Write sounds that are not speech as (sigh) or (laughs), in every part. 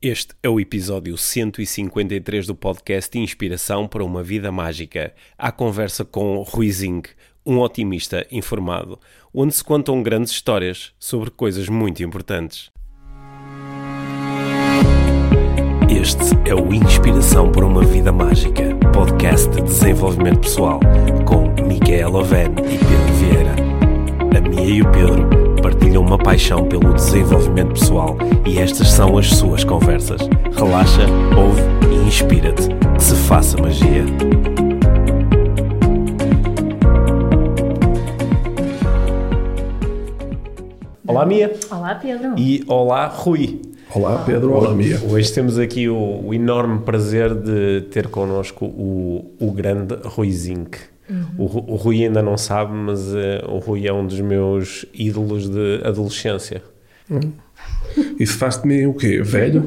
Este é o episódio 153 do podcast Inspiração para uma Vida Mágica. A conversa com Rui Zinc, um otimista informado, onde se contam grandes histórias sobre coisas muito importantes. Este é o Inspiração para uma Vida Mágica, podcast de desenvolvimento pessoal, com Miguel Oven e Pedro Vieira. A Mia e o Pedro partilham uma paixão pelo desenvolvimento pessoal e estas são as suas conversas. Relaxa, ouve e inspira-te. Que se faça magia. Olá, Mia. Olá, Pedro. E olá, Rui. Olá, Pedro. Olá, Mia. Hoje temos aqui o, o enorme prazer de ter connosco o, o grande Rui Zinc. Uhum. O, o, Rui ainda não sabe, mas uh, o Rui é um dos meus ídolos de adolescência. Uhum. Isso faz de mim o quê? Velho?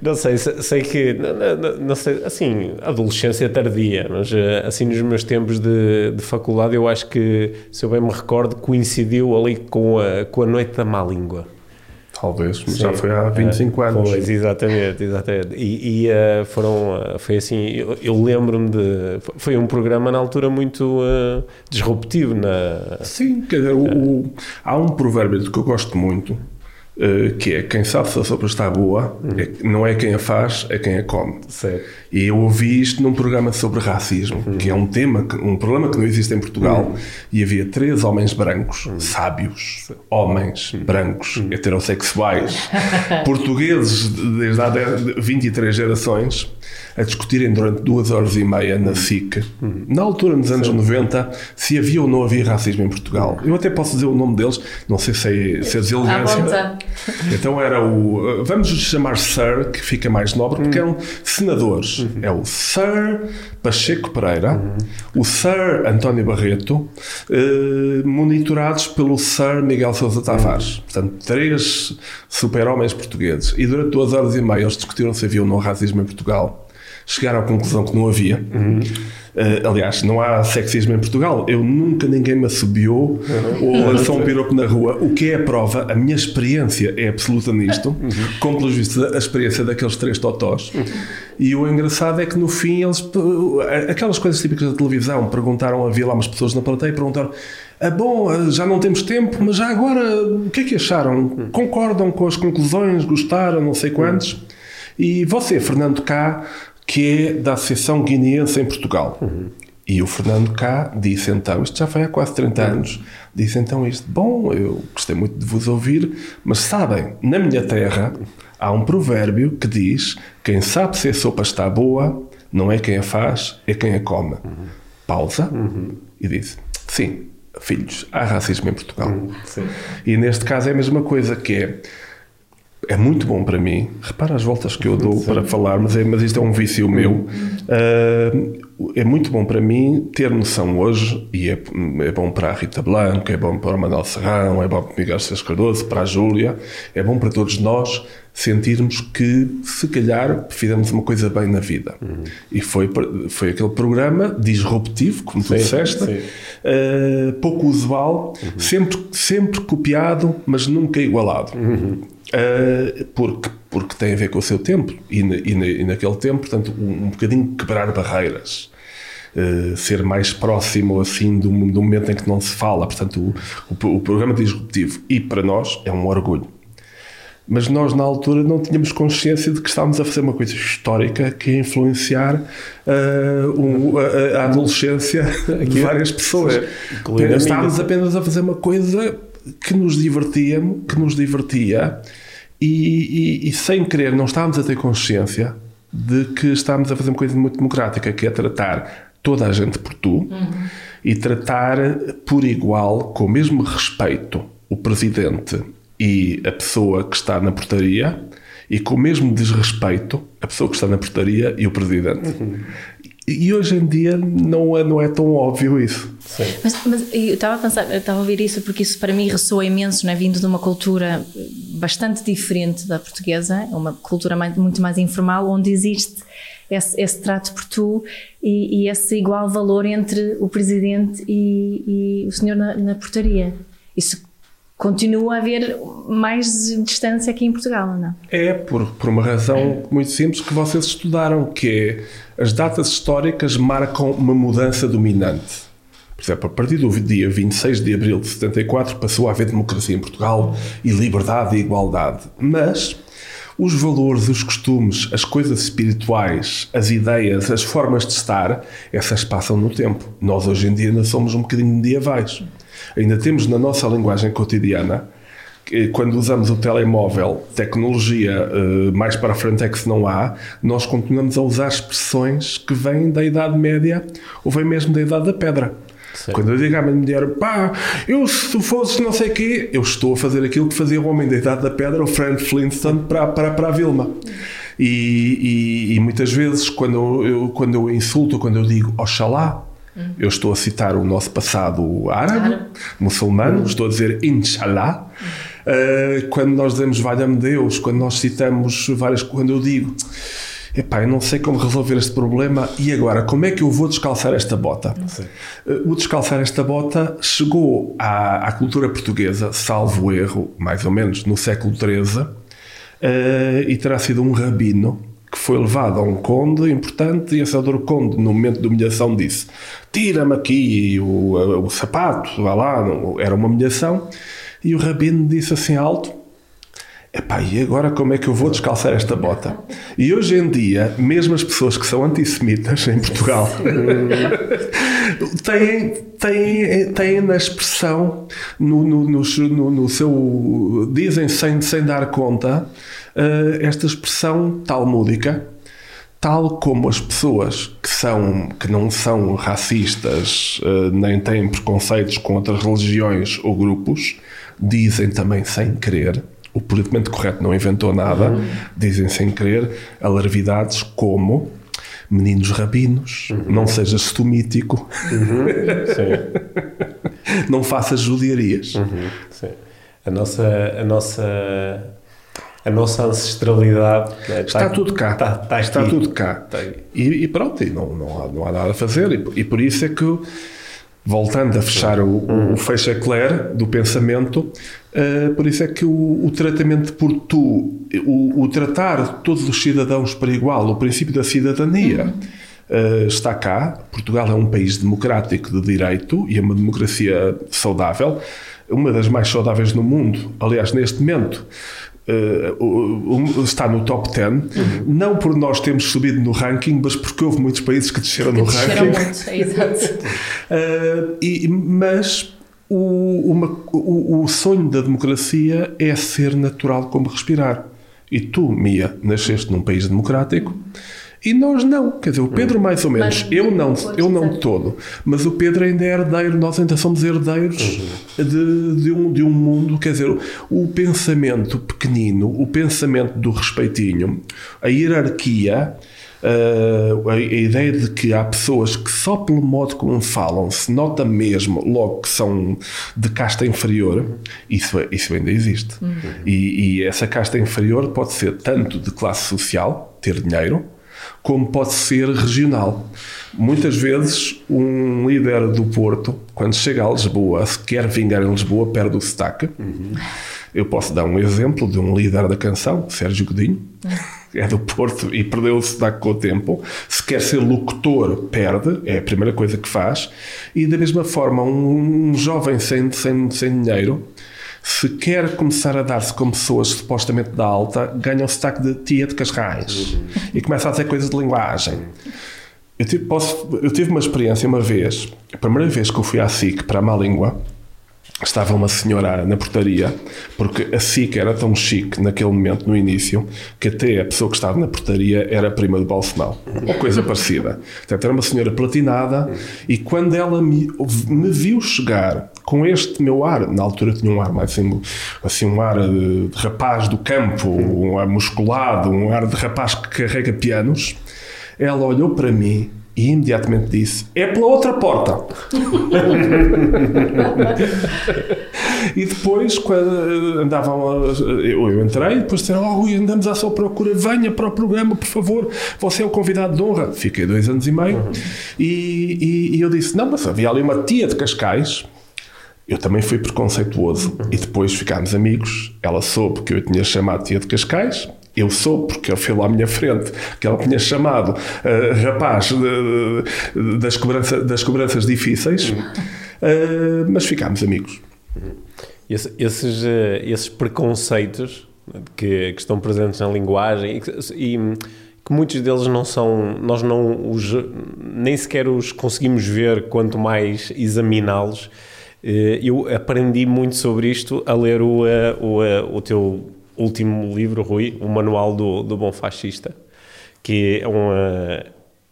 Não sei, sei que, não, não, não, sei, assim, adolescência tardia, mas eh, assim nos meus tempos de, de faculdade eu acho que, se eu bem me recordo, coincidiu ali com a, com a Noite da Má Língua. Talvez, mas Sim, já foi há 25 uh, anos. Pois, exatamente, exatamente. E, e uh, foram, uh, foi assim, eu, eu lembro-me de, foi um programa na altura muito disruptivo. Na, Sim, quer dizer, o, o, há um provérbio que eu gosto muito, Uh, que é quem sabe se a sopa está boa, uhum. é, não é quem a faz, é quem a come. Certo. E eu ouvi isto num programa sobre racismo, uhum. que é um tema, um problema que não existe em Portugal. Uhum. E havia três homens brancos, uhum. sábios, homens uhum. brancos, uhum. heterossexuais, (laughs) portugueses desde há 23 gerações, a discutirem durante duas horas e meia na SIC, na altura, nos anos Sim. 90, se havia ou não havia racismo em Portugal. Eu até posso dizer o nome deles, não sei se é, se é deselegância. Então era o. Vamos chamar Sir, que fica mais nobre, porque eram senadores. Uhum. É o Sir Pacheco Pereira, uhum. o Sir António Barreto, eh, monitorados pelo Sir Miguel Sousa Tavares. Uhum. Portanto, três super-homens portugueses. E durante duas horas e meia eles discutiram se havia ou não racismo em Portugal chegaram à conclusão que não havia. Uhum. Uh, aliás, não há sexismo em Portugal. Eu nunca ninguém me assobiou uhum. ou lançou um piropo na rua. O que é a prova? A minha experiência é absoluta nisto, uhum. como pelos vistos a experiência daqueles três totós. Uhum. E o engraçado é que no fim eles. Aquelas coisas típicas da televisão, perguntaram, havia lá umas pessoas na plateia e perguntaram. Ah, bom, ah, já não temos tempo, mas já agora o que é que acharam? Concordam com as conclusões? Gostaram? Não sei quantos? Uhum. E você, Fernando Cá, que é da Associação Guineense em Portugal. Uhum. E o Fernando cá disse então, isto já foi há quase 30 uhum. anos, disse então isto, bom, eu gostei muito de vos ouvir, mas sabem, na minha terra há um provérbio que diz, quem sabe se a sopa está boa, não é quem a faz, é quem a come. Uhum. Pausa uhum. e disse, sim, filhos, há racismo em Portugal. Uhum. E neste caso é a mesma coisa, que é é muito bom para mim. Repara as voltas que eu dou para falar, mas, é, mas isto é um vício meu. Uh, é muito bom para mim ter noção hoje, e é, é bom para a Rita Blanco, é bom para o Manuel Serrão, é bom para o Miguel César Cardoso, para a Júlia, é bom para todos nós sentirmos que, se calhar, fizemos uma coisa bem na vida. Uhum. E foi, foi aquele programa disruptivo, como tu sim, disseste, sim. Uh, pouco usual, uhum. sempre, sempre copiado, mas nunca igualado. Uhum. Uh, porque, porque tem a ver com o seu tempo e, na, e, na, e naquele tempo, portanto, um, um bocadinho quebrar barreiras. Uh, ser mais próximo assim do, do, momento em que não se fala, portanto, o, o, o programa disruptivo. E para nós é um orgulho mas nós na altura não tínhamos consciência de que estávamos a fazer uma coisa histórica que ia influenciar uh, um, a, a, adolescência (laughs) de várias pessoas. Estávamos apenas a fazer uma coisa que nos divertia, que nos divertia e, e, e, sem querer não estávamos a ter consciência de que estávamos a fazer uma coisa muito democrática, que é tratar toda a gente por tu uhum. e tratar por igual, com o mesmo respeito, o presidente e a pessoa que está na portaria e com o mesmo desrespeito a pessoa que está na portaria e o presidente. Uhum. E hoje em dia não é, não é tão óbvio isso. Sim. Mas, mas eu estava a pensar, eu estava a ouvir isso porque isso para mim ressoa imenso, né? vindo de uma cultura bastante diferente da portuguesa, é uma cultura mais, muito mais informal, onde existe esse, esse trato por tu e, e, esse igual valor entre o presidente e, e o senhor na, na portaria. Isso continua a haver mais distância aqui em Portugal, não? É, por, por uma razão muito simples que vocês estudaram, que é as datas históricas marcam uma mudança dominante. Por exemplo, a partir do dia 26 de abril de 74 passou a haver democracia em Portugal e liberdade e igualdade. Mas os valores, os costumes, as coisas espirituais, as ideias, as formas de estar, essas passam no tempo. Nós hoje em dia ainda somos um bocadinho medievais. Ainda temos na nossa linguagem cotidiana, quando usamos o telemóvel, tecnologia eh, mais para frente é que se não há, nós continuamos a usar expressões que vêm da Idade Média ou vêm mesmo da Idade da Pedra. Sim. Quando eu digo à minha mulher, pá, eu se tu fosses não sei o quê, eu estou a fazer aquilo que fazia o homem da Idade da Pedra, o Frank Flintstone, para, para, para a Vilma. E, e, e, muitas vezes, quando eu, quando eu insulto, quando eu digo Oxalá, Uhum. Eu estou a citar o nosso passado árabe, muçulmano, uhum. estou a dizer Inshallah. Uh, quando nós dizemos Valha-me Deus, quando nós citamos várias. Quando eu digo. Epá, eu não sei como resolver este problema e agora, como é que eu vou descalçar esta bota? Uh, o descalçar esta bota chegou à, à, cultura portuguesa, salvo erro, mais ou menos, no século XIII, uh, e terá sido um rabino foi levado a um conde importante e esse Adoro Conde, no momento de humilhação, disse: Tira-me aqui o, o sapato, vá lá, era uma humilhação. E o rabino disse assim alto: Epá, e agora como é que eu vou descalçar esta bota? E hoje em dia, mesmo as pessoas que são antissemitas em Portugal (laughs) têm, têm, têm na expressão, no, no, no, no seu. dizem sem, sem dar conta uh, esta expressão talmúdica, tal como as pessoas que, são, que não são racistas uh, nem têm preconceitos com outras religiões ou grupos, dizem também sem querer. O politicamente correto não inventou nada, uhum. dizem sem querer alarvidades como meninos rabinos, uhum. não sejas tu mítico, uhum. (laughs) não faças judiarias. Uhum. A nossa, a nossa a nossa ancestralidade né? está, está, tudo cá. Está, está, está tudo cá. E, e, pronto, e não, não, há, não há nada a fazer. E, e por isso é que, voltando a fechar o, o, o fecha Claire do pensamento, uh, por isso é que o, o tratamento por tu, o, o, tratar todos os cidadãos para igual, o princípio da cidadania. Uh, está cá. Portugal é um país democrático de direito e é uma democracia saudável, uma das mais saudáveis no mundo. Aliás, neste momento, uh, está no top 10, uhum. não por nós termos subido no ranking, mas porque houve muitos países que desceram que no desceram ranking. Muito, é exato. uh, (laughs) e, mas o, uma, o, o sonho da democracia é ser natural como respirar. E tu, Mia, nasceste num país democrático. E nós não, quer dizer, o Pedro mais ou menos, mas, eu não, eu não de todo, mas o Pedro ainda é herdeiro, nós ainda somos herdeiros uhum. de, de, um, de um mundo, quer dizer, o pensamento pequenino, o pensamento do respeitinho, a hierarquia, Uh, a, a, ideia de que há pessoas que só pelo modo como falam se nota mesmo logo que são de casta inferior, isso, isso ainda existe. Uhum. E, e, essa casta inferior pode ser tanto de classe social, ter dinheiro, como pode ser regional. Muitas vezes, um líder do Porto, quando chega a Lisboa, se quer vingar em Lisboa, perde o sotaque. Uhum. Eu posso dar um exemplo de um líder da canção, Sérgio Godinho, é do Porto e perdeu o sotaque com o tempo. Se quer ser locutor, perde, é a primeira coisa que faz. E da mesma forma, um, jovem sem, sem, sem dinheiro se quer começar a dar-se com pessoas supostamente da alta, ganha o sotaque de tia de Cascais uhum. e começa a dizer coisas de linguagem. Eu tive, posso, eu tive uma experiência uma vez, a primeira vez que eu fui à SIC para a má língua, estava uma senhora na portaria, porque a SIC era tão chique naquele momento, no início, que até a pessoa que estava na portaria era prima de Balsemão, ou coisa parecida. Portanto, era uma senhora platinada, e quando ela me, me viu chegar com este meu ar, na altura tinha um ar mais assim, assim um ar de rapaz do campo, um ar musculado, um ar de rapaz que carrega pianos, ela olhou para mim e imediatamente disse: É pela outra porta. (laughs) e depois, quando andavam, eu, eu entrei, depois disseram: Oh, Rui, andamos à sua procura, venha para o programa, por favor, você é o convidado de honra. Fiquei dois anos e meio. Uhum. E, e, e, eu disse: Não, mas havia ali uma tia de Cascais Eu também fui preconceituoso e depois ficámos amigos. Ela soube que eu tinha chamado tia de Cascais. Eu soube, porque ele foi lá à minha frente, que ela tinha chamado uh, rapaz uh, das, cobrança, das cobranças difíceis, uh, mas ficámos amigos. Esse, esses, esses preconceitos que, que, estão presentes na linguagem e, e que muitos deles não são, nós não os, nem sequer os conseguimos ver, quanto mais examiná-los. Eu aprendi muito sobre isto a ler o, o, o teu último livro, Rui, O Manual do, do Bom Fascista, que é, uma,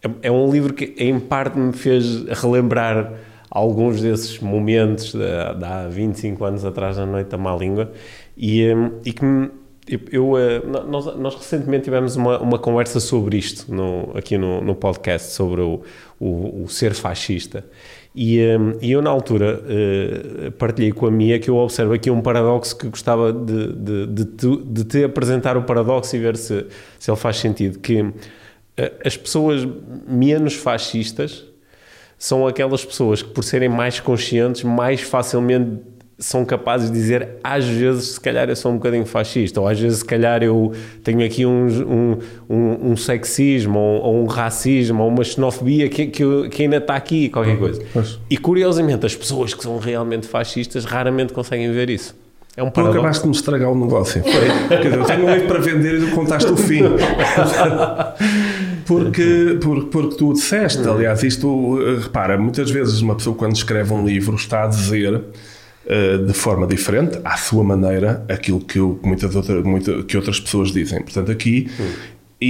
é, é um livro que em parte me fez relembrar alguns desses momentos de, de há 25 anos atrás na Noite da Má Língua e, e que me, eu, eh, nós, nós, recentemente tivemos uma, uma conversa sobre isto no, aqui no, no podcast, sobre o, o, o ser fascista. E, um, e eu, na altura, uh, partilhei com a Mia que eu observo aqui um paradoxo que gostava de, de, de, te, de te apresentar o paradoxo e ver se, se ele faz sentido. Que uh, as pessoas menos fascistas são aquelas pessoas que, por serem mais conscientes, mais facilmente são capazes de dizer às vezes se calhar eu sou um bocadinho fascista ou às vezes se calhar eu tenho aqui um, um, um, um sexismo ou, ou, um racismo ou uma xenofobia que, que, que ainda está aqui qualquer coisa e curiosamente as pessoas que são realmente fascistas raramente conseguem ver isso é um paradoxo. Tu acabaste de me estragar o negócio. Quer dizer, eu tenho um livro para vender e tu contaste o fim. porque, porque, porque tu disseste, aliás, isto, repara, muitas vezes uma pessoa quando escreve um livro está a dizer eh, de forma diferente, à sua maneira, aquilo que, eu, muitas outra, muita, que outras pessoas dizem. Portanto, aqui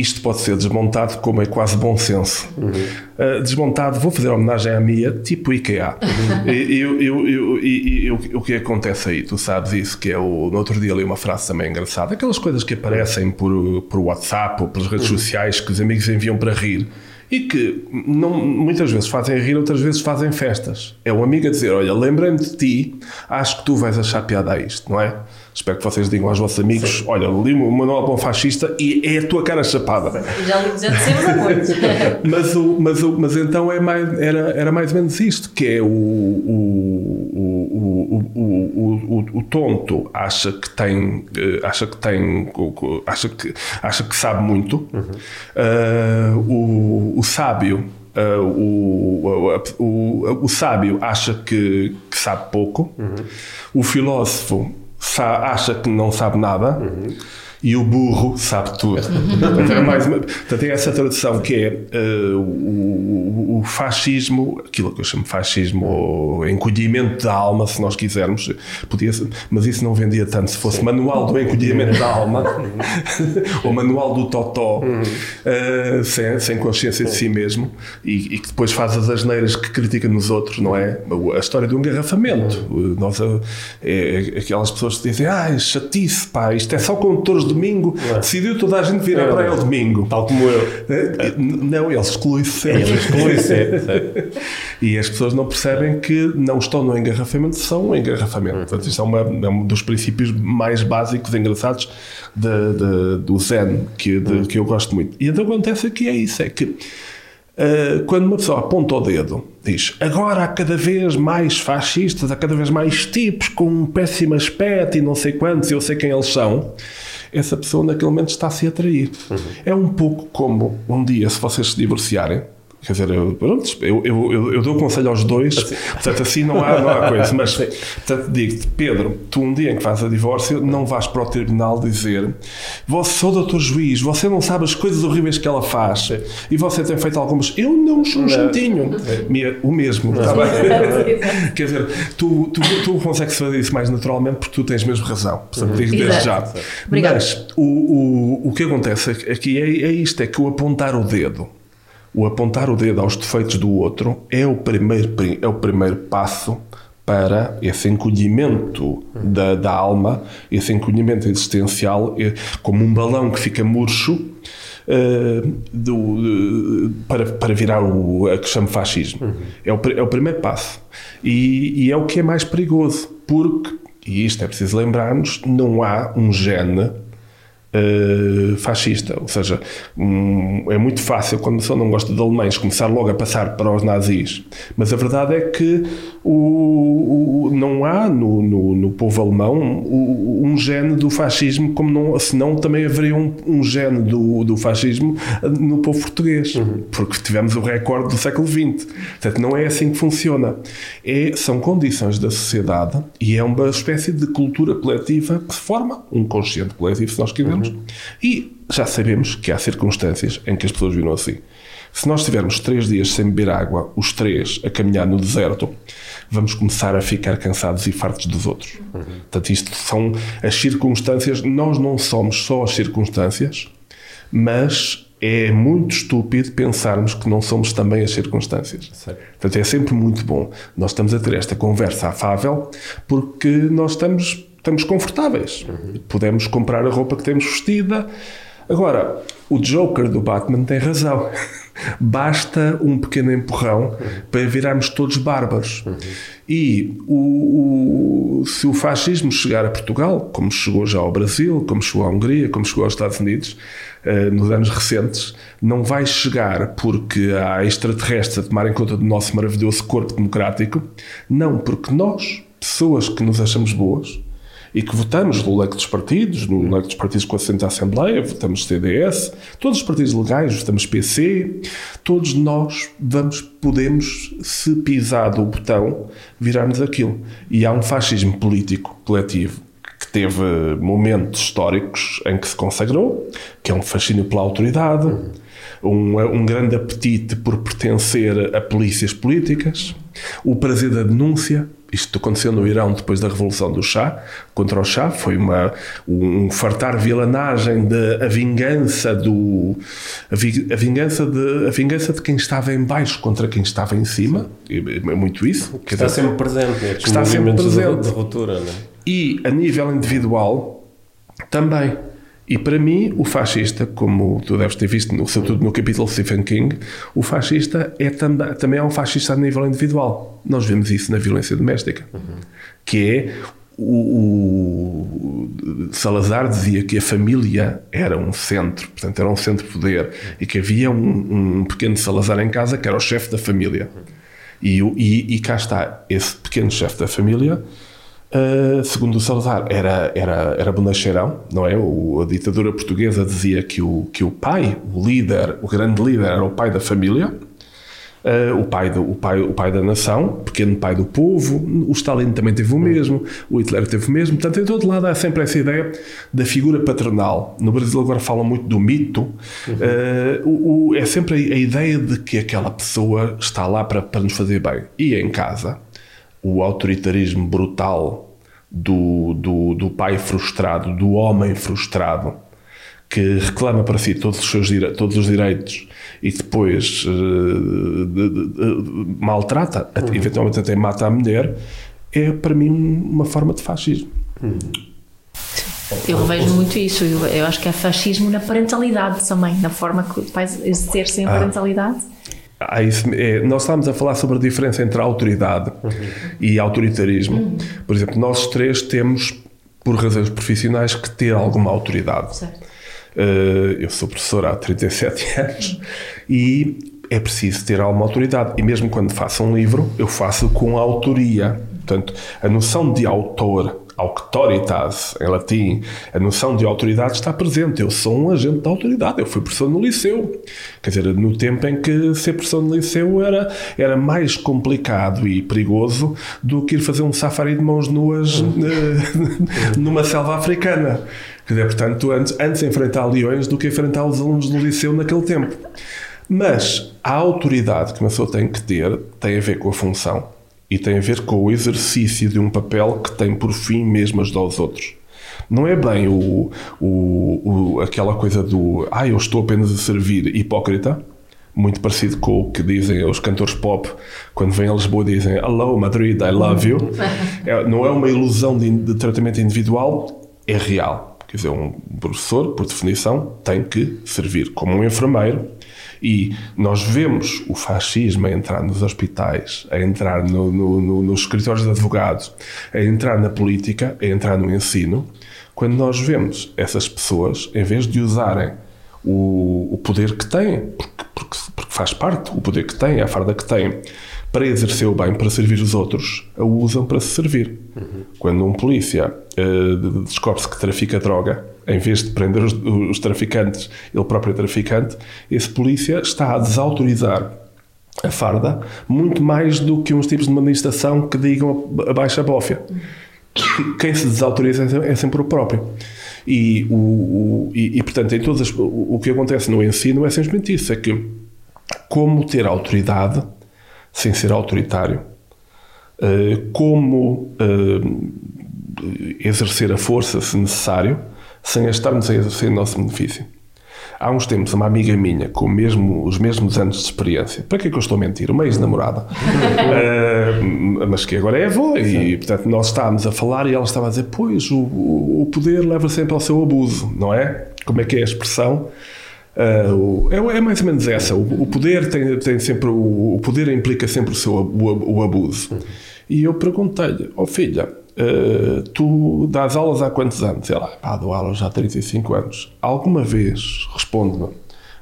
isto pode ser desmontado como é quase bom senso. Uhum. Uh, desmontado, vou fazer homenagem à minha, tipo IKEA. Uhum. E, eu, eu, eu, eu, o que acontece aí? Tu sabes isso, que é o. No outro dia li uma frase também engraçada, aquelas coisas que aparecem por, por WhatsApp ou pelas redes uhum. sociais que os amigos enviam para rir e que não, muitas vezes fazem rir, outras vezes fazem festas. É um amigo a dizer: Olha, lembrei-me de ti, acho que tu vais achar piada a isto, não é? Espero que vocês digam aos vossos amigos: Sim. Olha, li o Manual Bom Fascista e é a tua cara chapada. Já, já dissemos a muito. mas, o, mas, o, mas então é mais, era, era mais ou menos isto: que é o, o, o, tonto acha que tem, eh, acha que tem, acha que, acha que sabe muito, uhum. uh, o, o sábio Uh, o, o, o, o, sábio acha que, que sabe pouco, uhum. o filósofo acha que não sabe nada. Uhum e o burro sabe tudo. portanto, é mais uma, portanto, tem essa tradução que é uh, o, o, fascismo, aquilo que eu chamo de fascismo, ou encolhimento da alma, se nós quisermos, podia mas isso não vendia tanto. Se fosse manual do encolhimento da alma, (laughs) ou manual do totó, uh, sem, sem consciência de si mesmo, e, e, que depois faz as asneiras que critica nos outros, não é? A história do engarrafamento. Nós, é, é, aquelas pessoas que dizem, ah, chatice, pá, isto é só condutores de domingo, é. decidiu toda a gente vir à praia ao domingo. Tal como eu. É, não, ele exclui-se sempre. Ele exclui-se (laughs) sempre. e as pessoas não percebem que não estão no engarrafamento, são um engarrafamento. Uhum. Portanto, isto é, uma, é, um dos princípios mais básicos engraçados de, de, do Zen, que, de, uhum. que eu gosto muito. E então acontece aqui é isso, é que Uh, quando uma pessoa aponta o dedo, diz agora há cada vez mais fascistas, há cada vez mais tipos com um péssimo aspecto e não sei quantos, eu sei quem eles são essa pessoa naquele momento está-se a atrair. Uhum. É um pouco como um dia, se vocês se divorciarem, Quer dizer, eu, pronto, eu, eu, eu dou conselho aos dois, assim. portanto, assim não há, não há (laughs) coisa. Mas, portanto, digo-te, Pedro, tu um dia em que fazes a divórcio, não vais para o tribunal dizer você sou doutor juiz, você não sabe as coisas horríveis que ela faz e você tem feito algumas. Eu não sou um jantinho. O mesmo, está bem? Quer dizer, tu, tu, tu consegues fazer isso mais naturalmente porque tu tens mesmo razão. Portanto, uhum. digo desde já. Mas o, o, o que acontece aqui é, é isto: é que o apontar o dedo o apontar o dedo aos defeitos do outro é o primeiro, é o primeiro passo para esse encolhimento da, da alma, esse encolhimento existencial, como um balão que fica murcho uh, do, para, para virar o a que chama fascismo. Uhum. É, o, é o primeiro passo. E, e é o que é mais perigoso, porque, e isto é preciso lembrar-nos, não há um gene uh, fascista. Ou seja, um, é muito fácil, quando pessoa não gosta de alemães, começar logo a passar para os nazis. Mas a verdade é que o, o não há no, no, no, povo alemão um gene do fascismo, como não, senão também haveria um, um gene do, do fascismo no povo português, uhum. porque tivemos o recorde do século XX. Portanto, não é assim que funciona. É, são condições da sociedade e é uma espécie de cultura coletiva que se forma, um consciente coletivo, se nós quisermos, Uhum. E já sabemos que há circunstâncias em que as pessoas viram assim. Se nós tivermos três dias sem beber água, os três a caminhar no deserto, vamos começar a ficar cansados e fartos dos outros. Uhum. Portanto, isto são as circunstâncias. Nós não somos só as circunstâncias, mas é muito estúpido pensarmos que não somos também as circunstâncias. Certo. Portanto, é sempre muito bom. Nós estamos a ter esta conversa afável porque nós estamos estamos confortáveis. Uhum. Podemos comprar a roupa que temos vestida. Agora, o Joker do Batman tem razão. (laughs) Basta um pequeno empurrão uhum. para virarmos todos bárbaros. Uhum. E o, o, se o fascismo chegar a Portugal, como chegou já ao Brasil, como chegou à Hungria, como chegou aos Estados Unidos, uh, nos anos recentes, não vai chegar porque há extraterrestres a tomarem conta do nosso maravilhoso corpo democrático. Não, porque nós, pessoas que nos achamos boas, e que votamos no leque dos partidos, no leque dos partidos com assento à Assembleia, votamos CDS, todos os partidos legais, votamos PC, todos nós vamos, podemos, se pisado o botão, virarmos aquilo. E há um fascismo político coletivo que teve momentos históricos em que se consagrou, que é um fascínio pela autoridade, um, um grande apetite por pertencer a polícias políticas, o prazer da denúncia, isto aconteceu no Irão depois da Revolução do Chá, contra o Chá, foi uma, um fartar vilanagem de a vingança do a, vi, a, vingança de a vingança de quem estava em baixo contra quem estava em cima, é, é muito isso. Que está dizer, sempre presente, né? está sempre presente. De, de ruptura, né? E a nível individual também. E para mim, o fascista, como tu deves ter visto, no, sobretudo no capítulo Stephen King, o fascista é também, é um fascista a nível individual. Nós vemos isso na violência doméstica, uhum. que é o, o, Salazar dizia que a família era um centro, portanto era um centro de poder, e que havia um, um pequeno Salazar em casa que era o chefe da família. E, e, e cá está, esse pequeno chefe da família Uh, segundo o Salazar, era, era, era bonacheirão, não é? O, a ditadura portuguesa dizia que o, que o pai, o líder, o grande líder, era o pai da família, uh, o, pai do, o, pai, o pai da nação, pequeno pai do povo. O Stalin também teve o mesmo, o Hitler teve o mesmo. Portanto, em todo lado há sempre essa ideia da figura paternal. No Brasil agora falam muito do mito. Uh, o, o, é sempre a, a, ideia de que aquela pessoa está lá para, para nos fazer bem. E em casa o autoritarismo brutal do, do, do pai frustrado, do homem frustrado, que reclama para si todos os seus todos os direitos e depois uh, de, de, de, maltrata, uhum. eventualmente até mata a mulher, é para mim uma forma de fascismo. Uhum. Eu vejo muito isso. Eu, eu, acho que é fascismo na parentalidade também, na forma que os pais exercem a ah. Parentalidade. É, nós estávamos a falar sobre a diferença entre a autoridade uhum. e autoritarismo. Uhum. Por exemplo, nós três temos, por razões profissionais, que ter alguma autoridade. Uh, eu sou professor há 37 (laughs) anos e é preciso ter alguma autoridade. E mesmo quando faço um livro, eu faço com autoria. Portanto, a noção de autor auctoritas, em latim, a noção de autoridade está presente. Eu sou um agente da autoridade, eu fui professor no liceu. Quer dizer, no tempo em que ser professor no liceu era, era mais complicado e perigoso do que ir fazer um safari de mãos nuas eh, (laughs) numa selva africana. Quer dizer, portanto, antes, antes enfrentar leões do que enfrentar os alunos do liceu naquele tempo. Mas a autoridade que uma pessoa tem que ter tem a ver com a função e tem a ver com o exercício de um papel que tem por fim mesmo ajudar os outros. Não é bem o, o, o, aquela coisa do ah, eu estou apenas a servir hipócrita, muito parecido com o que dizem os cantores pop quando vêm a Lisboa dizem Hello Madrid, I love you. (laughs) É, não é uma ilusão de, de tratamento individual, é real. Quer dizer, um professor, por definição, tem que servir como um enfermeiro e nós vemos o fascismo a entrar nos hospitais, a entrar no, no, no, nos escritórios de advogados, a entrar na política, a entrar no ensino, quando nós vemos essas pessoas, em vez de usarem o, o poder que têm, porque, porque, porque, faz parte, o poder que têm, a farda que têm, para exercer o bem, para servir os outros, a usam para se servir. Uhum. Quando um polícia uh, descobre-se que trafica droga, em vez de prender os, os traficantes, ele próprio é traficante, esse polícia está a desautorizar a farda muito mais do que uns tipos de manifestação que digam a bófia. Quem se desautoriza é sempre o próprio. E, o, o e, e, portanto, em todas as, o, o que acontece no ensino é simplesmente isso: é que como ter autoridade sem ser autoritário, uh, como uh, exercer a força se necessário, sem estarmos a exercer o nosso benefício. Há uns tempos, uma amiga minha, com mesmo, os mesmos anos de experiência, para que é que eu estou a mentir? Uma ex-namorada, uh, (laughs) mas que agora é avó, e portanto nós estávamos a falar e ela estava a dizer: Pois, o, o poder leva sempre ao seu abuso, não é? Como é que é a expressão? Uh, é, é, mais ou menos essa. O, o poder tem, tem sempre o, o, poder implica sempre o seu o, o abuso. E eu perguntei-lhe, ó oh, filha, uh, tu dás aulas há quantos anos? Ela, pá, dou aulas há 35 anos. Alguma vez, responde-me,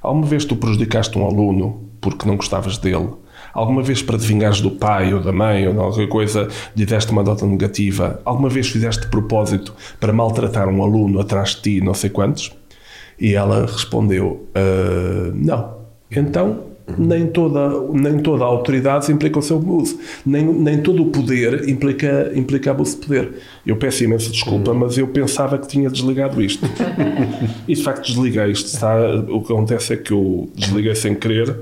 alguma vez tu prejudicaste um aluno porque não gostavas dele? Alguma vez para te vingares do pai ou da mãe ou de alguma coisa lhe deste uma nota negativa? Alguma vez fizeste propósito para maltratar um aluno atrás de ti, não sei quantos? E ela respondeu: uh, Não. Então, nem toda, nem toda a autoridade implica o seu abuso. Nem, nem todo o poder implica, implica abuso de poder. Eu peço imensa desculpa, mas eu pensava que tinha desligado isto. (laughs) e de facto desliguei isto. Está, o que acontece é que eu desliguei sem querer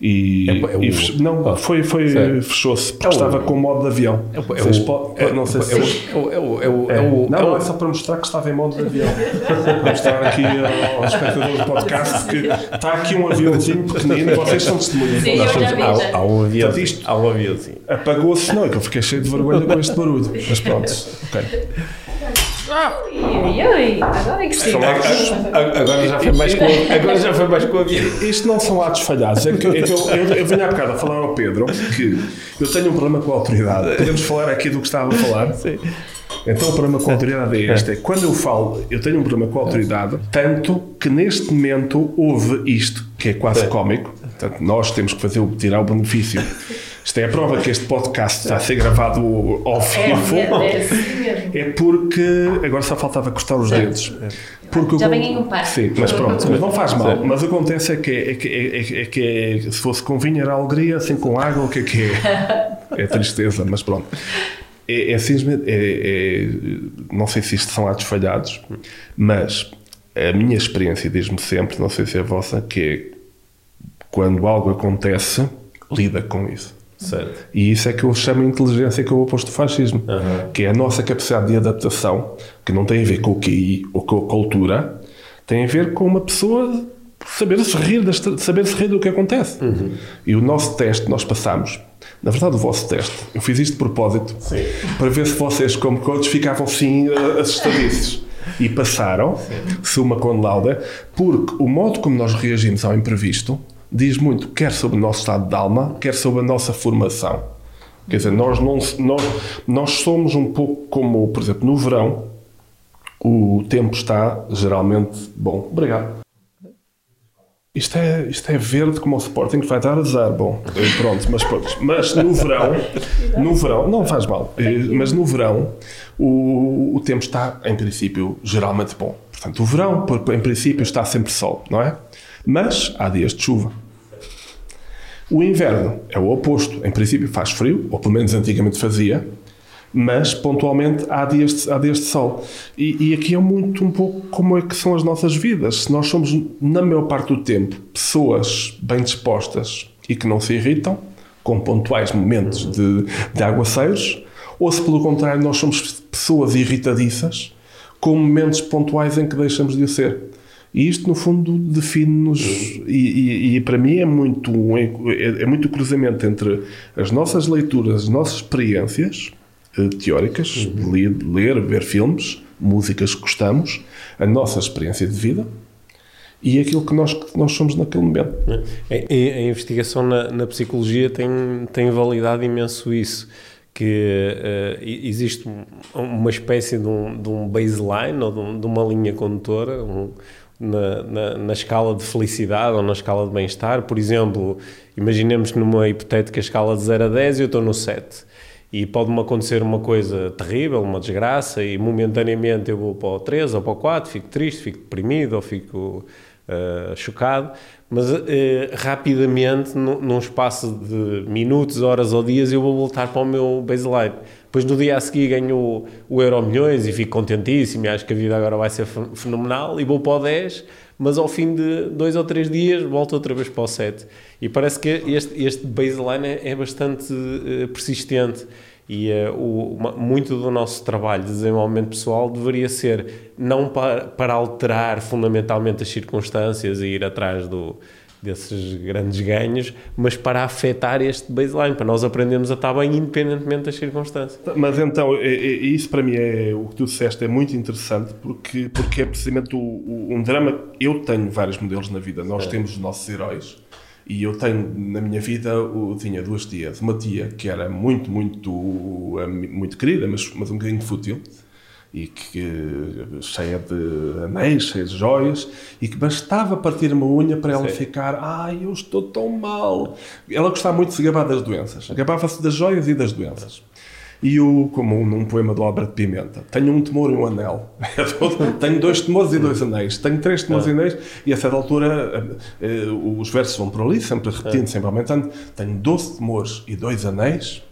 e, é, é o, e não, oh, foi, foi fechou-se porque é estava com modo de avião. É, o, é não sei se. Não, é só para mostrar que estava em modo de avião. para mostrar aqui aos espectadores do podcast que está aqui um aviãozinho pequenino, vocês são testemunhas. Sim, há, há um avião. Há um aviãozinho. Apagou-se, não, é que eu fiquei cheio de vergonha com este barulho. Mas pronto, ok. Agora é que sim. Agora já foi mais com, agora já foi mais com a vida. Isto não são atos falhados. É que, é que eu, eu, eu venho há bocado a falar ao Pedro que eu tenho um problema com a autoridade. Podemos falar aqui do que estava a falar? Sim. Então o problema com a autoridade é este: é quando eu falo, eu tenho um problema com a autoridade, tanto que neste momento houve isto, que é quase cómico. Portanto, nós temos que fazer o, tirar o benefício isto é a prova que este podcast está a ser gravado ao vivo. É, é, é, é porque agora só faltava cortar os dedos. Porque Já vem em um par. Sim, mas pronto, mas não faz mal. Mas acontece é que, é, que, é, é, que é, se fosse com vinho era alegria, assim com água, o que é que é? É tristeza, mas pronto. É, é simplesmente. É, é, não sei se isto são atos falhados, mas a minha experiência diz-me sempre, não sei se é a vossa, que é quando algo acontece, lida com isso. Certo. E isso é que eu chamo de inteligência que eu oposto do fascismo, uhum. que é a nossa capacidade de adaptação, que não tem a ver com o QI ou com a cultura, tem a ver com uma pessoa saber se rir, saber se rir do que acontece. Uhum. E o nosso teste nós passamos, na verdade o vosso teste, eu fiz isto de propósito, Sim. para ver se vocês como coaches ficavam assim eh, assustadiços. E passaram, Sim. suma com lauda, porque o modo como nós reagimos ao imprevisto diz muito, quer sobre o nosso estado de alma, quer sobre a nossa formação. Quer dizer, nós, não, nós, nós somos um pouco como, por exemplo, no verão, o tempo está geralmente bom. Obrigado. Isto é, isto é verde como o Sporting vai dar azar. Bom, pronto, mas pronto. Mas no verão, no verão, não faz mal, mas no verão o, o tempo está, em princípio, geralmente bom. Portanto, o verão, em princípio, está sempre sol, não é? Mas há dias de chuva. O inverno é o oposto. Em princípio faz frio, ou pelo menos antigamente fazia, mas pontualmente há dias de, há dias de sol. E, e, aqui é muito um pouco como é que são as nossas vidas. Se nós somos, na maior parte do tempo, pessoas bem dispostas e que não se irritam, com pontuais momentos de, de aguaceiros, ou se pelo contrário nós somos pessoas irritadiças, com momentos pontuais em que deixamos de o ser. E isto, no fundo, define-nos, e, e, e, para mim é muito, é, é muito cruzamento entre as nossas leituras, as nossas experiências uh, teóricas, uhum. de ler, ler, ver filmes, músicas que gostamos, a nossa experiência de vida e aquilo que nós, que nós somos naquele momento. É, a, a investigação na, na, psicologia tem, tem validado imenso isso que uh, existe uma espécie de um, de um baseline ou de, um, de, uma linha condutora um, na, na, na, escala de felicidade ou na escala de bem-estar. Por exemplo, imaginemos que numa hipotética escala de 0 a 10 eu estou no 7 e pode-me acontecer uma coisa terrível, uma desgraça, e momentaneamente eu vou para o 3 ou para o 4, fico triste, fico deprimido ou fico uh, chocado, mas uh, rapidamente, num espaço de minutos, horas ou dias, eu vou voltar para o meu baseline. Depois no dia a seguir ganho o, Euro Milhões e fico contentíssimo e acho que a vida agora vai ser fenomenal e vou para o 10, mas ao fim de dois ou três dias volto outra vez para o 7. E parece que este, este baseline é, é bastante uh, persistente e uh, o, muito do nosso trabalho de desenvolvimento pessoal deveria ser não para, para alterar fundamentalmente as circunstâncias e ir atrás do, desses grandes ganhos, mas para afetar este baseline, para nós aprendermos a estar bem independentemente das circunstâncias. Mas então, é, é, isso para mim é o que tu disseste é muito interessante porque, porque é precisamente o, o, um drama. Eu tenho vários modelos na vida, nós é. temos os nossos heróis. E eu tenho na minha vida, eu tinha duas tias. Uma tia que era muito, muito, muito querida, mas, mas um bocadinho fútil e que cheia de anéis, cheia de joias, e que bastava partir uma unha para ela Sim. ficar, ai, eu estou tão mal. Ela gostava muito de se gabar das doenças, gabava-se das joias e das doenças. E o, como num poema do Albert Pimenta, tenho um temor e um anel. (laughs) tenho dois temores e dois anéis. Tenho três temores e anéis. E a certa altura eh, eh, os versos vão por ali, sempre repetindo, sempre aumentando. Tenho doze temores e dois anéis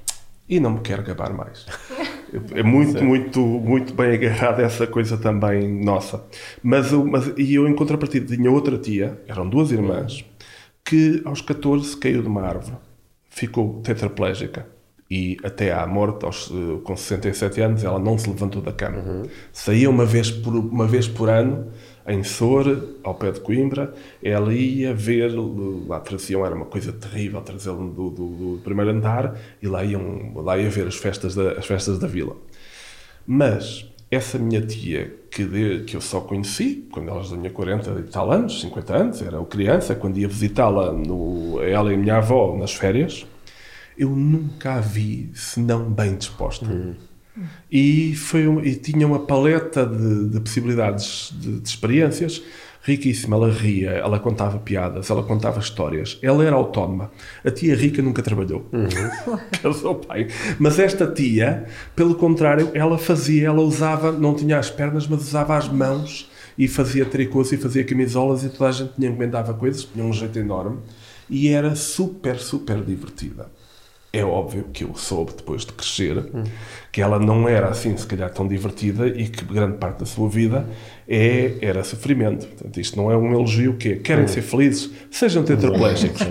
e não me quero gabar mais. (laughs) É muito, muito, muito bem agarrada essa coisa também nossa. Mas, mas e eu, em contrapartida, tinha outra tia, eram duas irmãs, que aos 14 caiu de uma árvore, ficou tetraplégica e até à morte, aos, eh, com 67 anos, ela não se levantou da cama. Uhum. Saía uma vez, por, uma vez por ano em Sor, ao pé de Coimbra, ela ia ver, lá traziam, era uma coisa terrível, trazê-lo do, do, do, primeiro andar, e lá, iam, lá ia ver as festas da, as festas da vila. Mas essa minha tia, que, de, que eu só conheci quando ela tinha 40 e tal anos, 50 anos, era criança, quando ia visitá-la, ela e a minha avó, nas férias, eu nunca a vi senão bem disposta. Uhum. E, foi um, e tinha uma paleta de, de possibilidades de, de, experiências riquíssima. Ela ria, ela contava piadas, ela contava histórias. Ela era autónoma. A tia rica nunca trabalhou. Uhum. (laughs) Casou pai. Mas esta tia, pelo contrário, ela fazia, ela usava, não tinha as pernas, mas usava as mãos e fazia tricôs e fazia camisolas e toda a gente tinha encomendava coisas, tinha um jeito enorme e era super, super divertida. É óbvio que eu soube depois de crescer hum. que ela não era assim, se calhar, tão divertida e que grande parte da sua vida é, era sofrimento. Portanto, isto não é um elogio que é, querem hum. ser felizes, sejam tetraplégicos.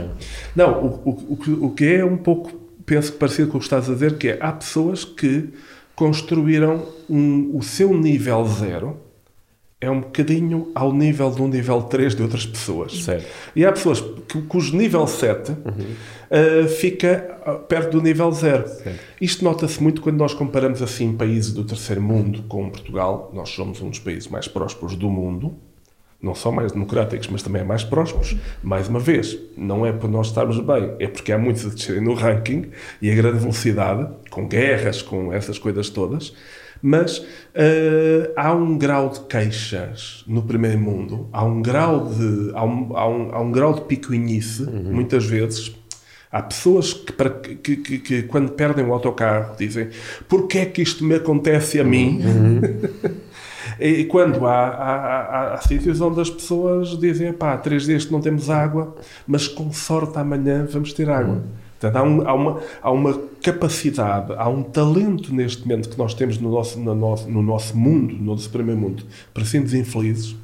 não, o, o, o que é um pouco, penso que parecido com o que estás a dizer, que é, há pessoas que construíram um, o seu nível zero é um bocadinho ao nível de um nível 3 de outras pessoas. Certo. E há pessoas que, cujo nível 7 uhum. uh, fica ah, perto do nível 0. Isto nota-se muito quando nós comparamos assim países do terceiro mundo com Portugal. Nós somos um dos países mais prósperos do mundo. Não só mais democráticos, mas também mais prósperos. Mais uma vez, não é por nós estarmos bem, é porque há muitos a descerem no ranking e a grande velocidade, com guerras, com essas coisas todas, mas uh, há um grau de queixas no primeiro mundo, há um grau de, há um, há um, há um grau de picuinhice, uhum. muitas vezes. Há pessoas que, para, que, que, que, quando perdem o autocarro, dizem porquê é que isto me acontece a mim? Uhum. (laughs) E quando há, há, há, há, sítios onde as pessoas dizem, pá, três dias que não temos água, mas com sorte amanhã vamos ter água. Uhum. Portanto, há, um, há, uma, há uma capacidade, há um talento neste momento que nós temos no nosso, no nosso, no nosso mundo, no nosso primeiro mundo, para sermos infelizes,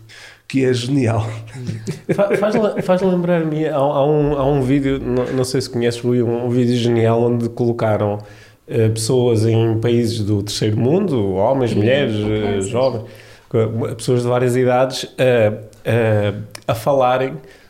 que é genial. (laughs) Faz, faz lembrar-me, há, há, um, há um vídeo, não, não sei se conheces, Rui, um, um vídeo genial onde colocaram uh, pessoas em países do terceiro mundo, homens, mulheres, uh, jovens, pessoas de várias idades, uh, a falarem eh,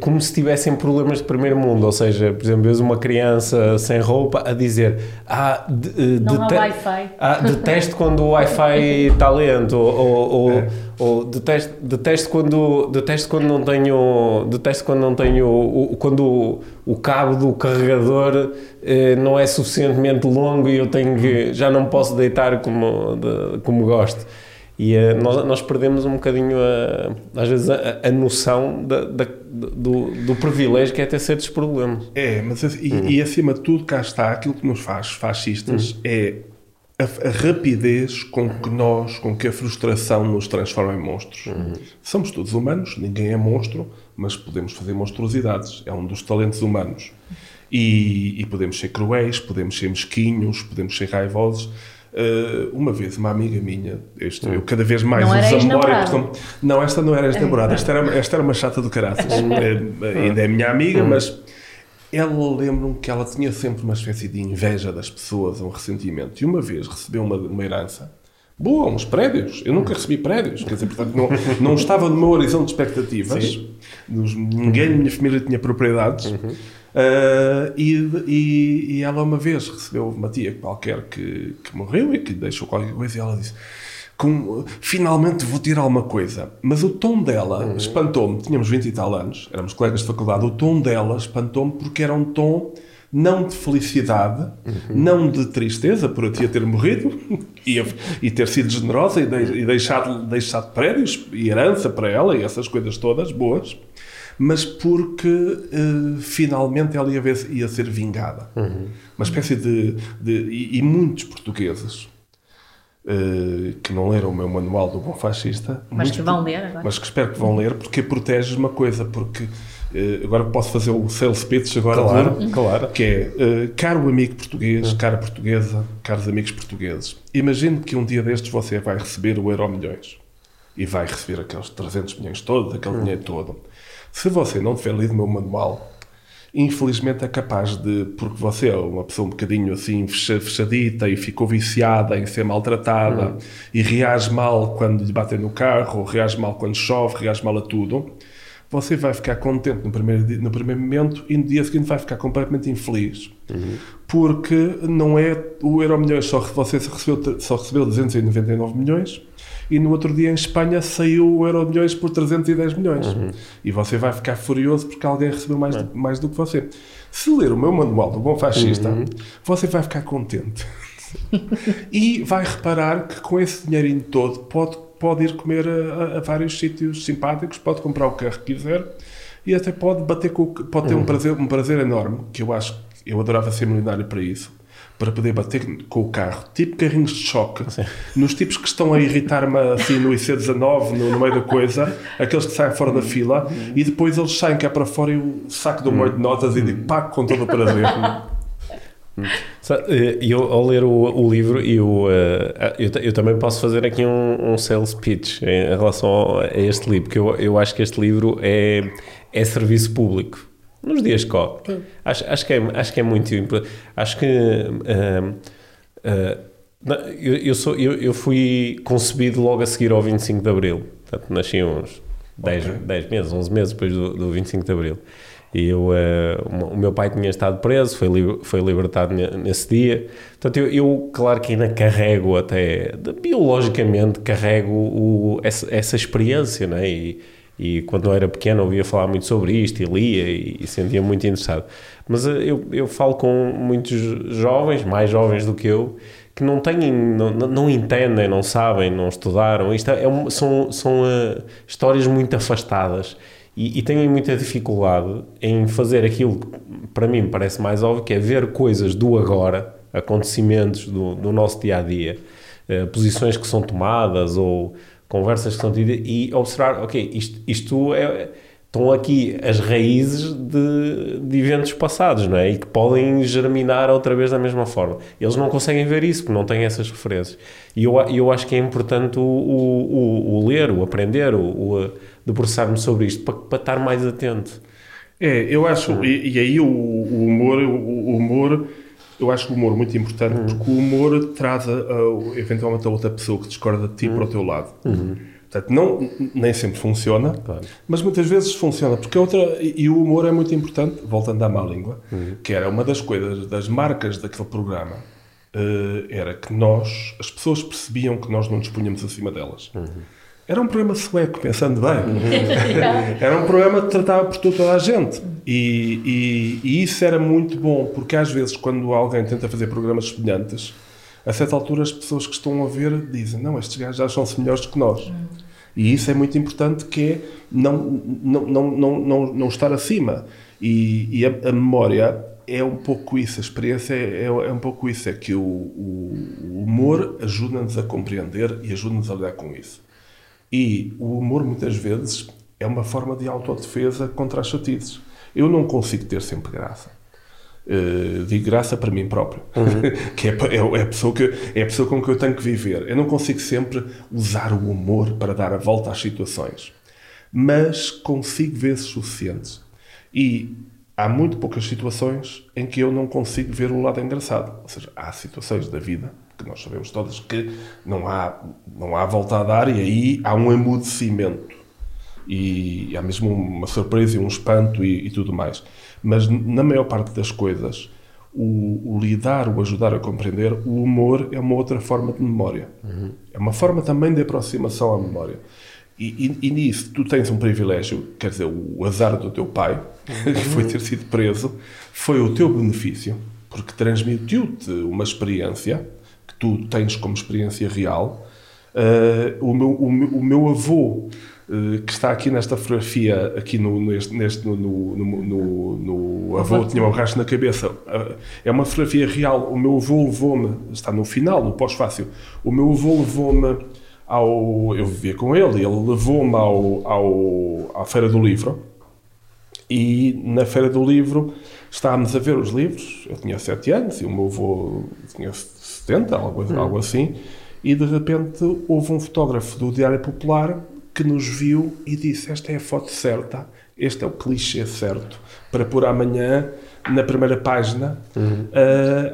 como se tivessem problemas de primeiro mundo, ou seja, por exemplo, vês uma criança sem roupa a dizer ah, de, eh, Não há Wi-Fi. ah, detesto quando o Wi-Fi está lento, ou, ou, ou, ou detesto, detesto, quando, detesto quando não tenho, detesto quando não tenho, o, quando o, o cabo do carregador eh, não é suficientemente longo e eu tenho que, já não posso deitar como, de- como gosto. E eh, nós, nós perdemos um bocadinho, a, às vezes, a, a noção da, da- do, do privilégio que é ter certos problemas. É, mas e, e acima de tudo, cá está, aquilo que nos faz fascistas é a, a rapidez com que nós, com que a frustração nos transforma em monstros. Somos todos humanos, ninguém é monstro, mas podemos fazer monstruosidades. É um dos talentos humanos. E, e podemos ser cruéis, podemos ser mesquinhos, podemos ser raivosos. Uh, uma vez, uma amiga minha, este, eu cada vez mais Não uso a memória. Não, esta não era ex-namorada, esta era, esta era uma chata do caraças. É, (laughs) ainda é minha amiga, mas ela lembra-me que ela tinha sempre uma espécie de inveja das pessoas, um ressentimento. E uma vez recebeu uma, uma herança. Boa, uns prédios. Eu nunca recebi prédios. Quer dizer, portanto, não, não estava no meu horizonte de expectativas. Nos- ninguém na minha família tinha propriedades. Ah, e, e, e ela uma vez recebeu uma tia qualquer que, que morreu e que lhe deixou qualquer coisa e ela disse com, finalmente vou tirar alguma coisa. Mas o tom dela espantou-me. Tínhamos 20 e tal anos, éramos colegas de faculdade. O tom dela espantou-me porque era um tom não de felicidade, não de tristeza por a tia ter morrido (laughs) e, e ter sido generosa e, de, e deixado, deixado prédios e herança para ela e essas coisas todas boas, mas porque eh, finalmente ela ia, ver- ia ser vingada. Uma espécie de. de e, e muitos portugueses eh, que não leram o meu manual do bom fascista, Mas que vão ler agora. mas que espero que vão ler, porque protege uma coisa, porque eh, agora posso fazer o sales pitch agora Claro, claro. que é, eh, caro amigo português, cara portuguesa, caros amigos portugueses, imagine que um dia destes você vai receber o Euro Milhões e vai receber aqueles 300 milhões todos, aquele dinheiro todo. Se você não tiver lido o meu manual, infelizmente é capaz de, porque você é uma pessoa um bocadinho assim fecha- fechadita e ficou viciada em ser maltratada e reage mal quando lhe batem no carro, reage mal quando chove, reage mal a tudo, você vai ficar contente no primeiro, no primeiro momento e no dia seguinte vai ficar completamente infeliz. Porque não é o Euro Milhões, só, você recebeu, só recebeu 299 milhões e no outro dia em Espanha saiu o Euro Milhões por 310 milhões. E você vai ficar furioso porque alguém recebeu mais, do, mais do que você. Se ler o meu manual do Bom Fascista, você vai ficar contente. (laughs) e vai reparar que com esse dinheirinho todo pode, pode ir comer a, a- a vários sítios simpáticos, pode comprar o carro que quiser e até pode bater com o, pode ter um prazer, um prazer enorme, que eu acho que eu adorava ser milionário para isso, para poder bater com o carro, tipo carrinhos de choque, nos tipos que estão a irritar-me assim no IC19, no, no meio da coisa, aqueles que saem fora da fila, e depois eles saem cá para fora e eu saco do molho de notas e digo, pá, com todo o prazer. (laughs) Eh, Eu, ao ler o, o livro, eu, eh, eu, eu também posso fazer aqui um, um sales pitch em relação a este livro, porque eu, eu acho que este livro é, é serviço público. Nos dias que correm. Acho, acho, que é, acho que é muito importante. Acho que. eh, na- eu, eu, sou, eu, eu fui concebido logo a seguir ao 25 de Abril. Portanto, nasci uns 10, Ok. 10 meses, 11 meses depois do, do 25 de Abril. E eu, eh, o meu pai tinha estado preso, foi, li- foi libertado ne- nesse dia. Portanto, eu, eu, claro que ainda carrego até, de- biologicamente, carrego o, essa, essa experiência, né? E, e quando eu era pequeno ouvia falar muito sobre isto e lia e, e sentia muito interessado. Mas eh, eu, eu falo com muitos jovens, mais jovens do que eu, que não têm, não, não- entendem, não sabem, não estudaram. Isto é, um- são, são eh, histórias muito afastadas e, e têm muita dificuldade em fazer aquilo que para mim parece mais óbvio, que é ver coisas do agora, acontecimentos do, do nosso dia a dia, eh, posições que são tomadas ou conversas que são tidas e observar, ok, isto, isto é. Estão aqui as raízes de, de eventos passados, não é? E que podem germinar outra vez da mesma forma. Eles não conseguem ver isso, porque não têm essas referências. E eu, eu acho que é importante o, o, o- ler, o aprender, o, o debruçar-me sobre isto, para, para estar mais atento. É, eu acho, e, e aí o, o humor, o humor, eu acho o humor muito importante porque o humor traz a, a- eventualmente a outra pessoa que discorda de ti para o teu lado. Portanto, não, nem sempre funciona, Claro. mas muitas vezes funciona. Porque outra, e e o humor é muito importante, voltando à má língua, que era uma das coisas, das marcas daquele programa, eh, era que nós, as pessoas percebiam que nós não nos punhamos acima delas. Era um programa sueco, pensando bem. (laughs) era um programa que tratava por toda a gente. E, e- e isso era muito bom, porque às vezes, quando alguém tenta fazer programas semelhantes, a certa altura as pessoas que estão a ver dizem: Não, estes gajos já são melhores que nós. E isso é muito importante, que é não, não, não, não, não, não estar acima. E, e a, a memória é um pouco isso, a experiência é, é, é um pouco isso, é que o, o, o humor ajuda-nos a compreender e ajuda-nos a lidar com isso. E o humor, muitas vezes, é uma forma de autodefesa contra as chatices. Eu não consigo ter sempre graça. Uh, digo graça para mim próprio, (laughs) que é, é, é a pessoa que, é a pessoa com que eu tenho que viver. Eu não consigo sempre usar o humor para dar a volta às situações, mas consigo vezes suficientes. E há muito poucas situações em que eu não consigo ver o lado engraçado. Ou seja, há situações da vida que nós sabemos todas que não há, não há volta a dar e aí há um emudecimento. E há mesmo uma surpresa e um espanto e, e tudo mais. Mas na maior parte das coisas, o, o, lidar, o ajudar a compreender, o humor é uma outra forma de memória. Uhum. É uma forma também de aproximação à memória. E, e, e, nisso tu tens um privilégio, quer dizer, o azar do teu pai, que foi ter sido preso, foi o teu benefício, porque transmitiu-te uma experiência que tu tens como experiência real. Uh, o, meu, o, meu, o meu avô, uh, que está aqui nesta fotografia, aqui no, neste, neste no, no, no, avô, tinha um racho na cabeça, uh, é uma fotografia real. O meu avô levou-me, está no final, no pós-fácil, o meu avô levou-me ao. Eu vivia com ele, ele levou-me ao, ao, à Feira do Livro. E na Feira do Livro estávamos a ver os livros. Eu tinha 7 anos e o meu avô tinha 70, algo, hum. algo assim. E de repente houve um fotógrafo do Diário Popular que nos viu e disse: Esta é a foto certa, este é o clichê certo para pôr amanhã na primeira página uhum.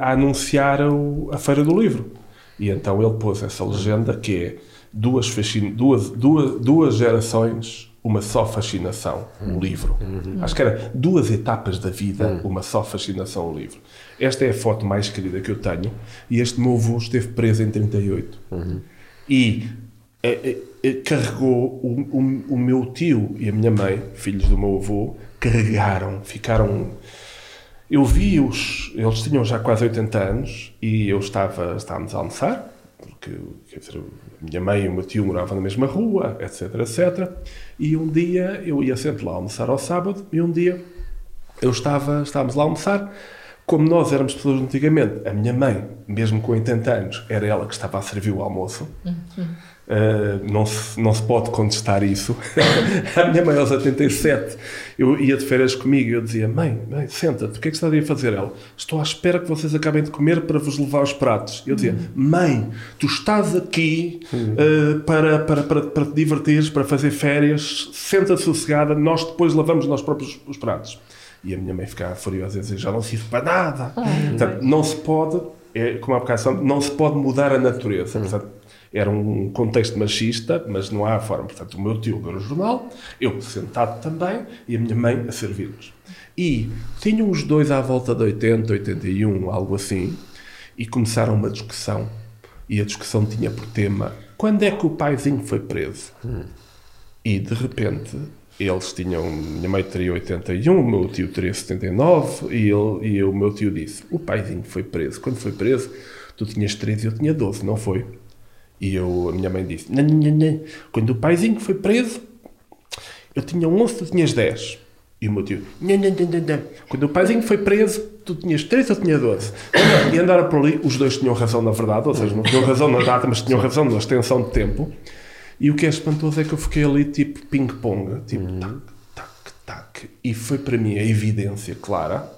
a, a anunciar o, a Feira do Livro. E então ele pôs essa legenda que é duas, duas, duas, duas gerações, uma só fascinação, o um livro. Uhum. Acho que era duas etapas da vida, uhum. uma só fascinação, o livro. Esta é a foto mais querida que eu tenho e este meu avô esteve preso em 38. Uhum. E é, é, carregou o, o, o, meu tio e a minha mãe, filhos do meu avô, carregaram, ficaram. Eu vi-os, eles tinham já quase 80 anos e eu estava, estávamos a almoçar, porque dizer, a minha mãe e o meu tio moravam na mesma rua, etc, etc. E um dia eu ia sempre lá almoçar ao sábado e um dia eu estava, estávamos lá a almoçar. Como nós éramos pessoas antigamente, a minha mãe, mesmo com 80 anos, era ela que estava a servir o almoço. Uh, não, se, não se pode contestar isso. (laughs) a minha mãe, aos 87, eu ia de férias comigo e eu dizia: Mãe, mãe senta-te, o que é que está a fazer? Ela, estou à espera que vocês acabem de comer para vos levar os pratos. Eu dizia: Mãe, tu estás aqui uh, para, para, para, para te divertires, para fazer férias, senta-te sossegada, nós depois lavamos nós próprios os pratos. E a minha mãe ficava furiosa e dizia: Já não sirve para nada. Portanto, não se pode, é, como a bocado, não se pode mudar a natureza. Portanto, era um contexto machista, mas não há forma. Portanto, o meu tio ler o jornal, eu sentado também e a minha mãe a servir-nos. E tinham os dois à volta de 80, 81, algo assim, e começaram uma discussão. E a discussão tinha por tema: quando é que o paizinho foi preso? Hum. E de repente eles tinham. Minha mãe teria 81, o meu tio teria 79, e, ele, e o meu tio disse: o paizinho foi preso. Quando foi preso, tu tinhas 13 e eu tinha 12, não foi? E eu, a minha mãe disse: não, não, não. Quando o paizinho foi preso, eu tinha 11, tu tinhas 10. E o meu tio: não, não, não, não. Quando o paizinho foi preso, tu tinhas 13, eu tinha 12. E andaram por ali, os dois tinham razão na verdade, ou seja, não tinham razão na data, mas tinham razão na extensão de tempo. E o que é espantoso é que eu fiquei ali tipo ping-pong, tipo uhum. tac, tac, tac. E foi para mim a evidência clara,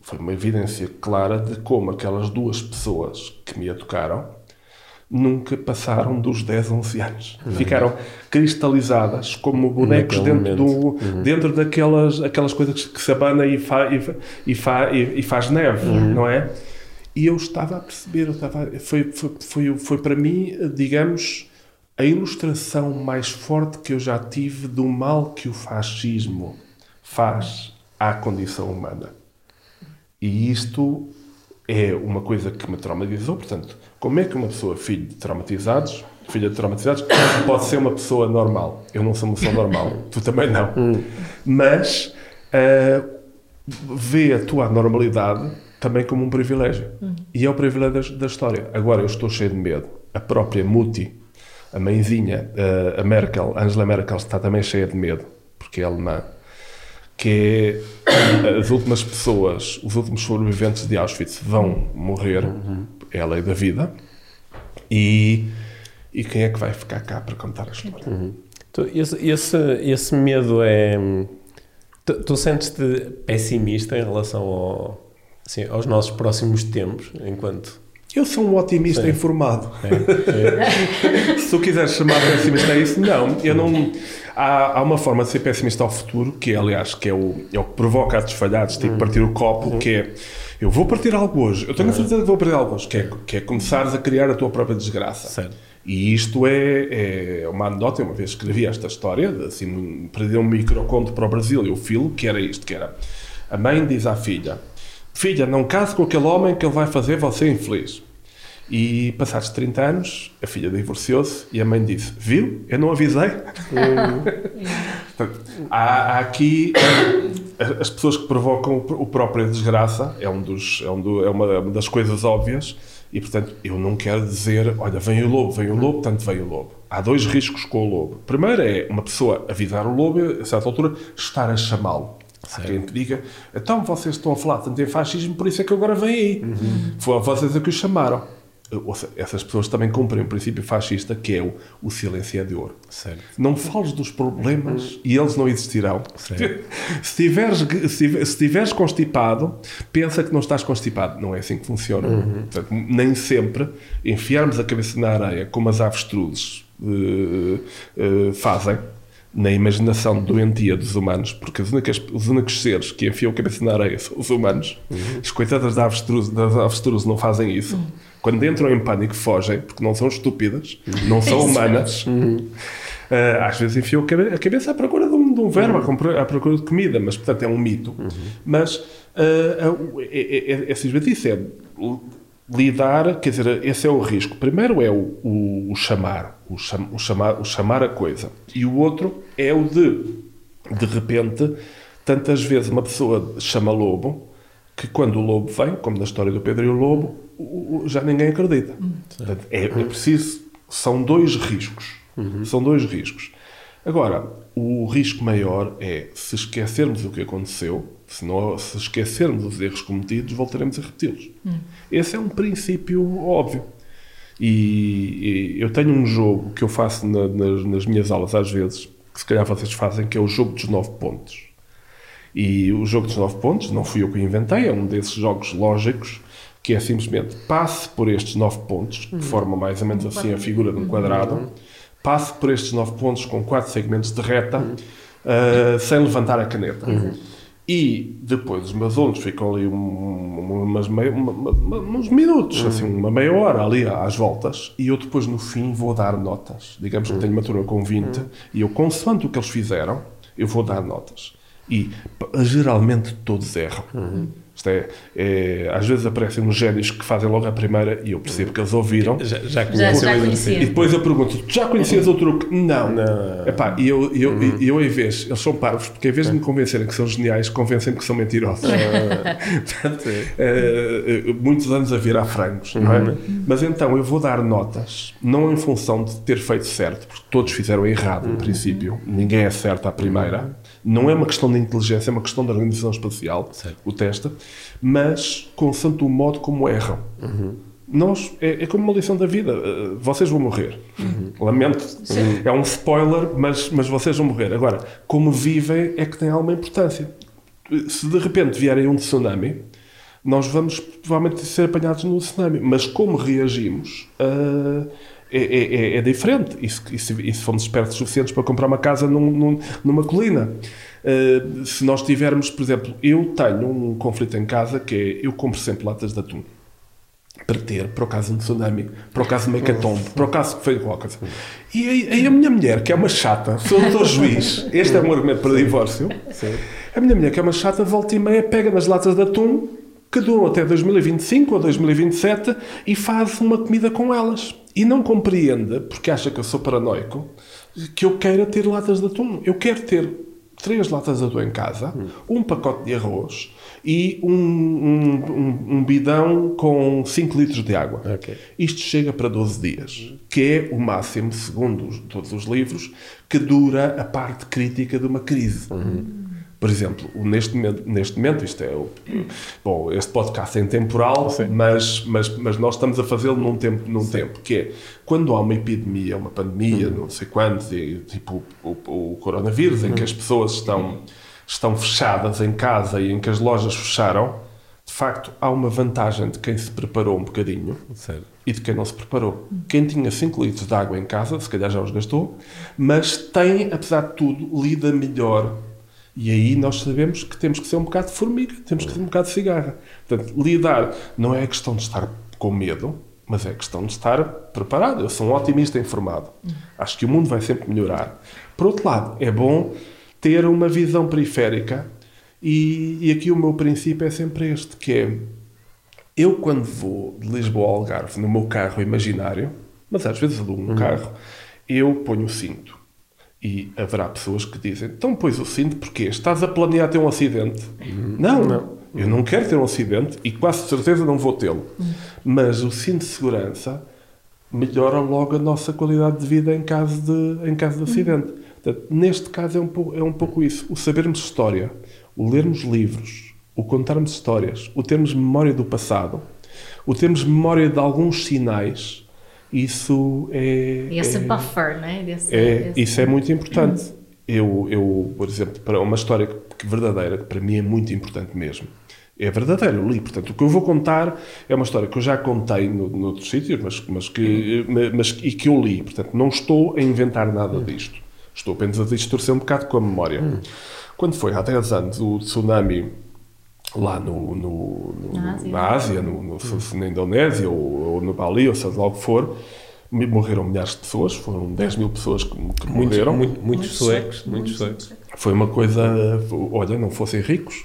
foi uma evidência clara de como aquelas duas pessoas que me educaram nunca passaram dos 10, 11 anos. Não. Ficaram cristalizadas como bonecos dentro, do, uhum. dentro daquelas aquelas coisas que se abana e, fa, e, e, fa, e, e faz neve, uhum. não é? E eu estava a perceber, eu estava, foi, foi, foi, foi para mim, digamos, a ilustração mais forte que eu já tive do mal que o fascismo faz à condição humana. E isto é uma coisa que me traumatizou. Portanto, como é que uma pessoa, filho de traumatizados, filha de traumatizados, (coughs) pode ser uma pessoa normal? Eu não sou uma pessoa normal, (laughs) tu também não. Mas uh, vê a tua anormalidade também como um privilégio. E é o privilégio da história. Agora eu estou cheio de medo. A própria Muti, a mãezinha, uh, a Merkel, Angela Merkel, está também cheia de medo, porque é alemã que é as últimas pessoas, os últimos sobreviventes de Auschwitz vão morrer, é a lei da vida, e, e quem é que vai ficar cá para contar a história? Uhum. Então, esse, esse, esse medo é. Tu, tu sentes-te pessimista em relação ao, assim, aos nossos próximos tempos, enquanto. Eu sou um otimista Sim. informado. É, é. (laughs) Se tu quiseres chamar pessimista a isso, não. Eu não há, há, uma forma de ser pessimista ao futuro, que é, aliás, que é o, é o que provoca atos falhados, tipo partir o copo, uhum. que é eu vou partir algo hoje, eu tenho a uhum. certeza que vou partir algo hoje, que é, que é começares a criar a tua própria desgraça. Certo. E isto é, é uma anedota, uma vez escrevi esta história, assim, perdi um microconto para o Brasil e o filo, que era isto, que era a mãe diz à filha, filha, não case com aquele homem que ele vai fazer você infeliz. E passados 30 anos, a filha divorciou-se e a mãe disse: Viu? Eu não avisei. (laughs) há, há, aqui eh, as pessoas que provocam o próprio desgraça, é, um dos, é, um do, é uma, uma das coisas óbvias. E portanto, eu não quero dizer: Olha, vem o lobo, vem o lobo, tanto vem o lobo. Há dois riscos com o lobo. Primeiro é uma pessoa avisar o lobo, a certa altura, estar a chamá-lo. Há quem te diga, então vocês estão a falar tanto em fascismo, por isso é que agora vem aí. Uhum. Foi vocês a que o chamaram essas pessoas também cumprem o princípio fascista que é o, o silêncio é de ouro. Certo. Não fales dos problemas e eles não existirão. (laughs) Se tiveres, se estiveres constipado, pensa que não estás constipado. Não é assim que funciona. Uhum. Portanto, nem sempre enfiarmos a cabeça na areia como as avestruzes uh, uh, fazem na imaginação doentia dos humanos, porque os únicos, os únicos seres que enfiam a cabeça na areia são os humanos. Uhum. As coitadas das avestruzes, das avestruzes não fazem isso. Uhum. Quando entram em pânico, fogem, porque não são estúpidas, uhum. não são humanas. Uhum. Uh, às vezes enfiam a cabeça à procura de um, de um verbo, à procura de comida, mas portanto é um mito. Uhum. Mas uh, é, é, é, é, isso é lidar, quer dizer, esse é o risco. Primeiro é o, o, o chamar, o, cham, o, chamar, o chamar a coisa. E o outro é o de, de repente, tantas vezes uma pessoa chama lobo, que quando o lobo vem, como na história do Pedro e o Lobo, já ninguém acredita. Uhum. Portanto, é, é, preciso. São dois riscos. Uhum. São dois riscos. Agora, o risco maior é se esquecermos o que aconteceu, se, não, se esquecermos os erros cometidos, voltaremos a repeti-los. Uhum. Esse é um princípio óbvio. E, e, eu tenho um jogo que eu faço na, nas, nas minhas aulas às vezes, que se calhar vocês fazem, que é o jogo dos nove pontos. E o jogo dos nove pontos, não fui eu que inventei, é um desses jogos lógicos que é simplesmente passe por estes nove pontos, que forma mais ou menos assim a figura de um quadrado, passe por estes nove pontos com quatro segmentos de reta, uh, sem levantar a caneta. E depois os meus alunos ficam ali um, umas uma, uma, uns minutos, assim, uma meia hora ali às voltas, e eu depois no fim vou dar notas. Digamos que tenho uma turma com 20, e eu, consoante o que eles fizeram, eu vou dar notas. E geralmente todos erram. Uhum. Isto é, é, às vezes aparecem uns génios que fazem logo a primeira e eu percebo que eles ouviram. Já, já, já, já conhecia. E depois eu pergunto: já conhecias o truque? Não. não. Epá, e eu, eu, uhum. eu, em vez, eles são parvos, porque em vez de me convencerem que são geniais, convencem-me que são mentirosos. (laughs) Portanto, é, muitos anos a virar frangos, não é? Uhum. Mas então eu vou dar notas, não em função de ter feito certo, porque todos fizeram errado, uhum. no princípio, ninguém é certo à primeira. Não é uma questão de inteligência, é uma questão de organização espacial, certo. o testa, mas consoante o modo como erram. Uhum. Nós, é, é, como uma lição da vida. Uh, vocês vão morrer. Uhum. Lamento. Sim. É um spoiler, mas, mas vocês vão morrer. Agora, como vivem é que tem alguma importância. Se de repente vierem um tsunami, nós vamos provavelmente ser apanhados no tsunami. Mas como reagimos. Uh, é, é, é, é, diferente. E se, fomos espertos suficientes para comprar uma casa num, num, numa colina. Uh, se nós tivermos, por exemplo, eu tenho um conflito em casa que é eu compro sempre latas de atum. para ter, para o caso de um tsunami, para o caso de uma hecatombe, para o caso que foi qualquer coisa. E aí, aí a minha mulher, que é uma chata, sou doutor juiz, este é um argumento para divórcio, a minha mulher, que é uma chata, volta e meia, pega nas latas de atum, que duram até 2025 ou 2027, e faz uma comida com elas. E não compreende, porque acha que eu sou paranoico, que eu queira ter latas de atum. Eu quero ter três latas de atum em casa, um pacote de arroz e um, um, um, um bidão com 5 litros de água. Ok. Isto chega para 12 dias, que é o máximo, segundo os- todos os livros, que dura a parte crítica de uma crise. Por exemplo, neste momento, neste momento isto é o, bom, este podcast é intemporal, mas, mas, mas nós estamos a fazê-lo num tempo, num tempo que é quando há uma epidemia, uma pandemia, não sei quantos, e, tipo o, o- o coronavírus, em que as pessoas estão, estão fechadas em casa e em que as lojas fecharam, de facto há uma vantagem de quem se preparou um bocadinho Sério. e de quem não se preparou. Quem tinha 5 litros de água em casa, se calhar já os gastou, mas tem, apesar de tudo, lida melhor. E aí nós sabemos que temos que ser um bocado de formiga, temos que ser um bocado de cigarra. Portanto, lidar não é questão de estar com medo, mas é questão de estar preparado. Eu sou um otimista informado. Acho que o mundo vai sempre melhorar. Por outro lado, é bom ter uma visão periférica e, e aqui o meu princípio é sempre este, que é eu, quando vou de Lisboa ao Algarve no meu carro imaginário, mas às vezes alugo um carro, eu ponho o cinto. E haverá pessoas que dizem: então pões o cinto porque estás a planear ter um acidente? Não, não. Eu não quero ter um acidente e quase certeza não vou tê-lo. Mas o cinto de segurança melhora logo a nossa qualidade de vida em caso de, em caso de acidente. Portanto, neste caso é um, pouco, é um pouco isso. O sabermos história, o lermos livros, o contarmos histórias, o termos memória do passado, o termos memória de alguns sinais, isso é... Esse é, buffer, né? Desse, é, desse- isso é muito importante. Eu, eu, por exemplo, para uma história que, verdadeira, que para mim é muito importante mesmo, é verdadeira, eu li. Portanto, o que eu vou contar é uma história que eu já contei no, noutros sítios, mas, mas, que, mas, e que eu li. Portanto, não estou a inventar nada disto. Estou apenas a distorcer um bocado com a memória. Quando foi há 10 anos o tsunami lá no, no- no- Na Ásia. na Ásia, no, no- na Indonésia ou, ou no Bali, ou seja lá o que for, morreram milhares de pessoas, foram 10 mil pessoas que, que Muitos, morreram. muito- muitos suecos. Muitos suecos. Foi uma coisa, olha, não fossem ricos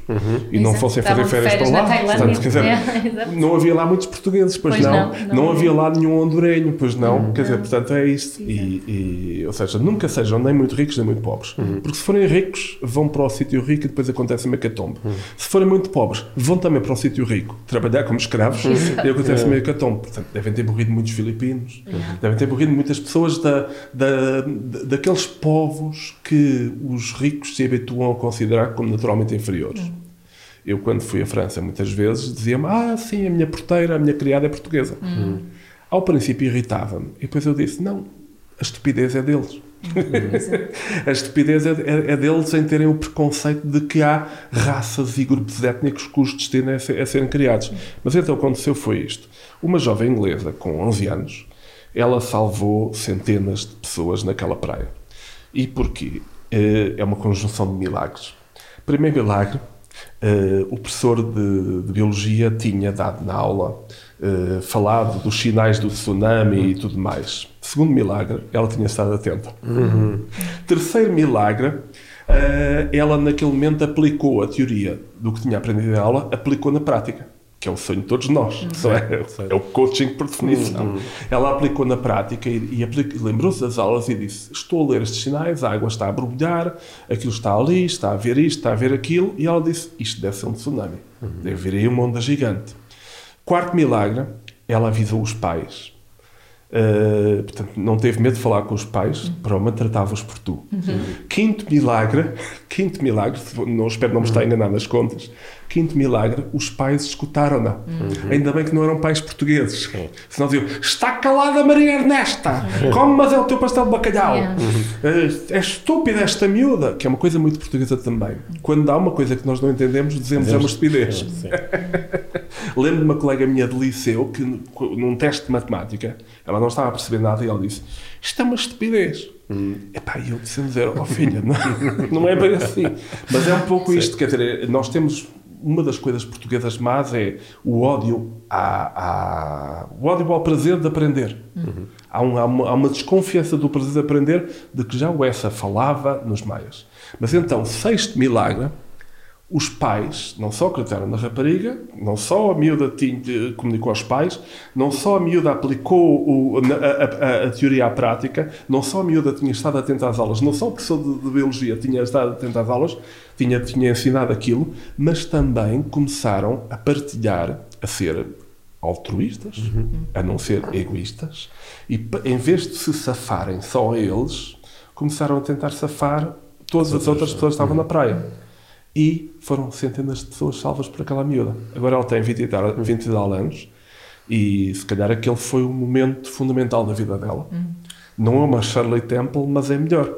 e não Exato. fossem fazer de férias para férias lá. Portanto, quer dizer, É, não havia lá muitos portugueses, pois, Pois não. não, Não, não havia lá nenhum hondurenho, pois não. Quer dizer, portanto, é isto. E, e, ou seja, nunca sejam nem muito ricos nem muito pobres. Porque se forem ricos, vão para o sítio rico e depois acontece uma hecatombe. Se forem muito pobres, vão também para o sítio rico, trabalhar como escravos e acontece uma hecatombe. Portanto, devem ter morrido muitos filipinos, devem ter morrido muitas pessoas da, da- daqueles povos que os ricos se habituam a considerar como naturalmente inferiores. Eu, quando fui à França, muitas vezes dizia-me: Ah, sim, a minha porteira, a minha criada é portuguesa. Ao princípio irritava-me. E depois eu disse: Não, a estupidez é deles. (laughs) a estupidez é, é- é deles em terem o preconceito de que há raças e grupos étnicos cujo destino é, ser- é serem criados. Mas então, o que aconteceu foi isto: uma jovem inglesa com 11 anos, ela salvou centenas de pessoas naquela praia. E porquê? Eh, É uma conjunção de milagres. Primeiro milagre, eh, o professor de, de Biologia tinha dado na aula, eh, falado dos sinais do tsunami e tudo mais. Segundo milagre, ela tinha estado atenta. Terceiro milagre, ela naquele momento aplicou a teoria do que tinha aprendido na aula, aplicou na prática, que é o sonho de todos nós. não é? é o coaching por definição. Ela aplicou na prática e, e lembrou-se das aulas e disse: Estou a ler estes sinais, a água está a borbulhar, aquilo está ali, está a ver isto, está a ver aquilo. E ela disse: Isto deve ser um tsunami, deve vir aí uma onda gigante. Quarto milagre, ela avisou os pais. Uh, portanto, não teve medo de falar com os pais, Proma tratava-os por tu. Quinto milagre, quinto milagre, não espero não me estar a enganar nas contas. Quinto milagre, os pais escutaram-na. Ainda bem que não eram pais portugueses. Senão diziam: Está calada Maria Ernesta, come, mas é o teu pastel de bacalhau. Yeah. Uh, é estúpida esta miúda, que é uma coisa muito portuguesa também. Quando há uma coisa que nós não entendemos, dizemos é uma estupidez. (laughs) Lembro de uma colega minha de liceu que, num teste de matemática, ela não estava a perceber nada e ela disse: Isto é uma estupidez. Epá, e eu disse dizer: Oh filha, não, (laughs) não é bem assim. Mas é um pouco isto, quer dizer, nós temos uma das coisas portuguesas más é o ódio, à, à- o ódio ao prazer de aprender. Há, um- há uma, há uma desconfiança do prazer de aprender de que já o essa falava nos maias. Mas então, sexto milagre, os pais não só acreditaram na rapariga, não só a miúda tinha, comunicou aos pais, não só a miúda aplicou o- a, a- a teoria à prática, não só a miúda tinha estado atenta às aulas, não só o professor de, de biologia tinha estado atento às aulas, tinha, tinha ensinado aquilo, mas também começaram a partilhar, a ser altruístas, a não ser egoístas, e em vez de se safarem só eles, começaram a tentar safar todas as outras pessoas que estavam na praia. E foram centenas de pessoas salvas por aquela miúda. Agora ela tem 20 e tal, 20 e tal anos e se calhar aquele foi o momento fundamental da vida dela. Não é uma Shirley Temple, mas é melhor.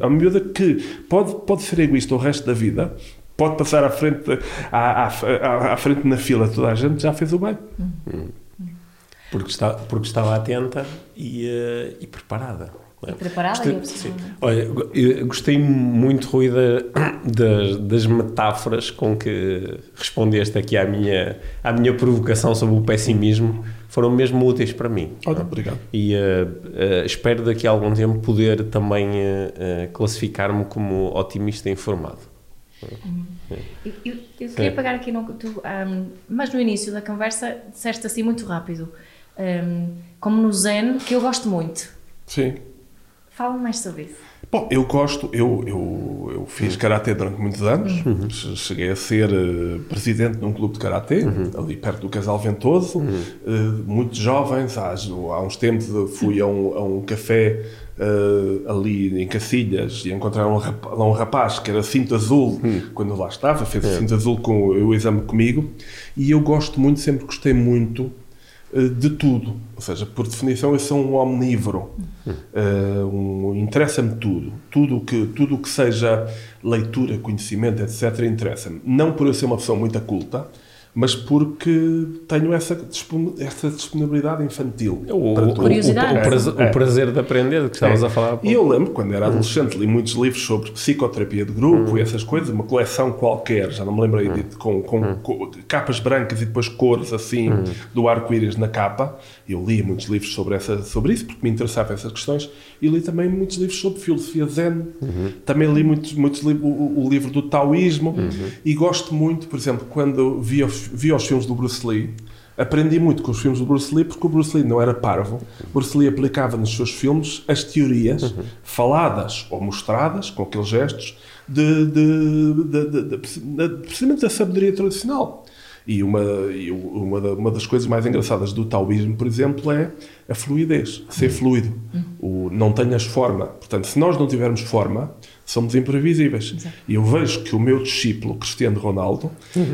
É uma miúda que pode, pode ser egoísta o resto da vida, pode passar à frente, à, à, à- à frente na fila de toda a gente, já fez o bem. Porque, está, porque estava atenta e, eh, e preparada. É? E preparada Gostei- e sim. Olha, gostei muito, Rui, da- das, das metáforas com que respondeste aqui à minha, à minha provocação sobre o pessimismo. Foram mesmo úteis para mim. Olha, obrigado. E eh, eh, espero daqui a algum tempo poder também eh, classificar-me como otimista informado. Eu, eu- eu queria É. pegar aqui no. Tu, ahm, mas no início da conversa disseste assim muito rápido, ahm, como no Zen, que eu gosto muito. Sim. Fala mais sobre isso. Bom, eu gosto, eu, eu, eu fiz karatê durante muitos anos, Che- cheguei a ser eh, presidente de um clube de karatê, ali perto do Casal Ventoso, Eh, muito jovens, há, há uns tempos fui a um, a um café eh, ali em Cacilhas e encontraram um rapaz, um rapaz que era cinto azul, quando eu lá estava, fez o cinto azul com o, exame comigo, e eu gosto muito, sempre gostei muito de tudo. Ou seja, por definição, eu sou um omnívoro. Eh, um- Interessa-me tudo. Tudo que, tudo que seja leitura, conhecimento, etc., interessa-me. Não por eu ser uma pessoa muito culta, mas porque tenho essa, essa disponibilidade infantil. O, para o-. Curiosidade. o- o prazer, É. o prazer de aprender, de que estavas É. a falar. E eu lembro, quando era adolescente, li muitos livros sobre psicoterapia de grupo e essas coisas, uma coleção qualquer, já não me lembro aí, de- com, com- com capas brancas e depois cores assim, do arco-íris na capa. Eu li muitos livros sobre, essa, sobre isso, porque me interessavam essas questões, e li também muitos livros sobre filosofia zen. Também li muitos, muitos li- o, livro do taoísmo, e gosto muito, por exemplo, quando vi, os- vi os filmes do Bruce Lee, Aprendi muito com os filmes do Bruce Lee porque o Bruce Lee não era parvo. Bruce Lee aplicava nos seus filmes as teorias faladas ou mostradas com aqueles gestos de, de, de, precisamente da sabedoria tradicional. E uma, e uma, uma das coisas mais engraçadas do taoísmo, por exemplo, é a fluidez, ser fluido. O, não tenhas forma. Portanto, se nós não tivermos forma, somos imprevisíveis. E eu vejo que o meu discípulo, Cristiano Ronaldo,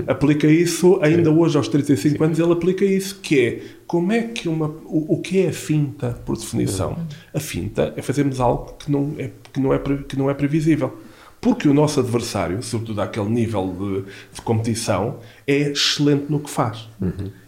aplica isso, ainda hoje aos 35 anos, ele aplica isso, que é como é que uma. O, o que é a finta, por definição? A finta é fazermos algo que não é, que não é, que não é previsível. Porque o nosso adversário, sobretudo àquele nível de, de competição, é excelente no que faz.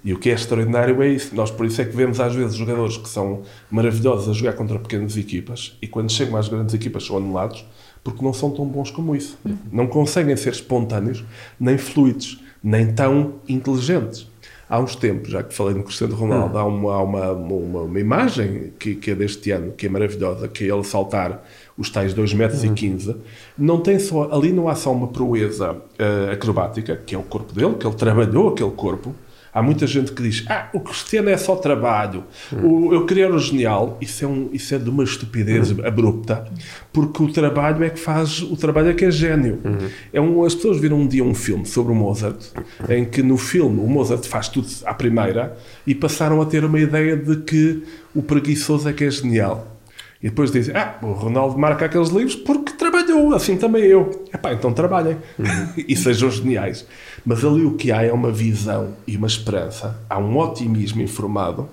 E o que é extraordinário é isso. Nós, por isso, é que vemos às vezes jogadores que são maravilhosos a jogar contra pequenas equipas e quando chegam às grandes equipas são anulados porque não são tão bons como isso. Não conseguem ser espontâneos, nem fluidos, nem tão inteligentes. Há uns tempos, já que falei no Cristiano Ronaldo, há, uma, há uma, uma, uma imagem que, que é deste ano, que é maravilhosa, que é ele saltar os tais 2 metros e 15. Não tem só, ali não há só uma proeza eh, acrobática, que é o corpo dele, que ele trabalhou aquele corpo. Há muita gente que diz, ah, o Cristiano é só trabalho. O, eu queria o genial. Isso é, um, isso é de uma estupidez abrupta, porque o trabalho é que faz, o trabalho é que é gênio. É um, as pessoas viram um dia um filme sobre o Mozart, em que no filme o Mozart faz tudo à primeira e passaram a ter uma ideia de que o preguiçoso é que é genial. E depois dizem, ah, o Ronaldo marca aqueles livros porque trabalhou, assim também eu. Epá, então trabalhem (laughs) e sejam geniais. Mas ali o que há é uma visão e uma esperança. Há um otimismo informado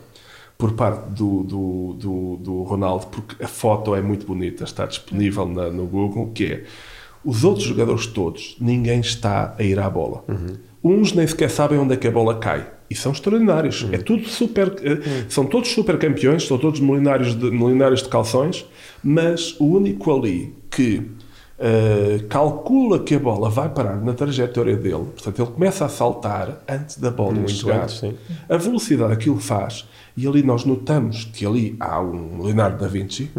por parte do, do, do, do Ronaldo, porque a foto é muito bonita, está disponível na- no Google, que é os outros jogadores todos, ninguém está a ir à bola. Uns nem sequer sabem onde é que a bola cai. E são extraordinários. É tudo super. eh, São todos super campeões, são todos milionários de, milionários de calções, mas o único ali que uh, calcula que a bola vai parar na trajetória dele, portanto, ele começa a saltar antes da bola Muito chegar. antes, sim. A velocidade que aquilo faz, e ali nós notamos que ali há um Leonardo da Vinci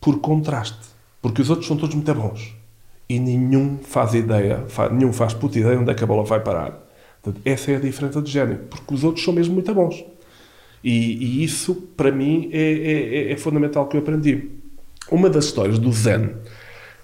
por contraste, porque os outros são todos muito bons e nenhum faz ideia, fa- nenhum faz puta ideia onde é que a bola vai parar. Portanto, essa é a diferença de gênio, porque os outros são mesmo muito bons. E, e isso, para mim, é, é- é- é fundamental que eu aprendi. Uma das histórias do Zen,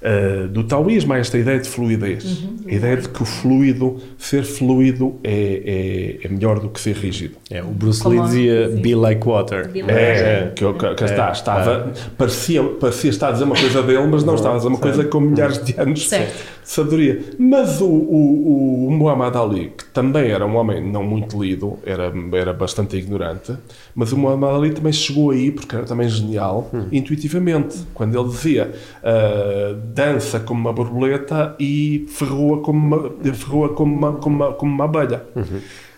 eh, do taoísmo, há esta ideia de fluidez. A ideia de que o fluido, ser fluido, é, é, é melhor do que ser rígido. É, o Bruce Lee dizia be like water. Be like É, que, eu- que, que está, estava, parecia, parecia estar a dizer uma coisa dele, mas não estava a dizer uma coisa com milhares de anos Certo. Sabedoria. Mas o, o, o Muhammad Ali, que também era um homem não muito lido, era, era bastante ignorante, mas o Muhammad Ali também chegou aí, porque era também genial, intuitivamente, quando ele dizia ah, dança como uma borboleta e ferroa como uma, ferroa como uma, como uma, como uma abelha.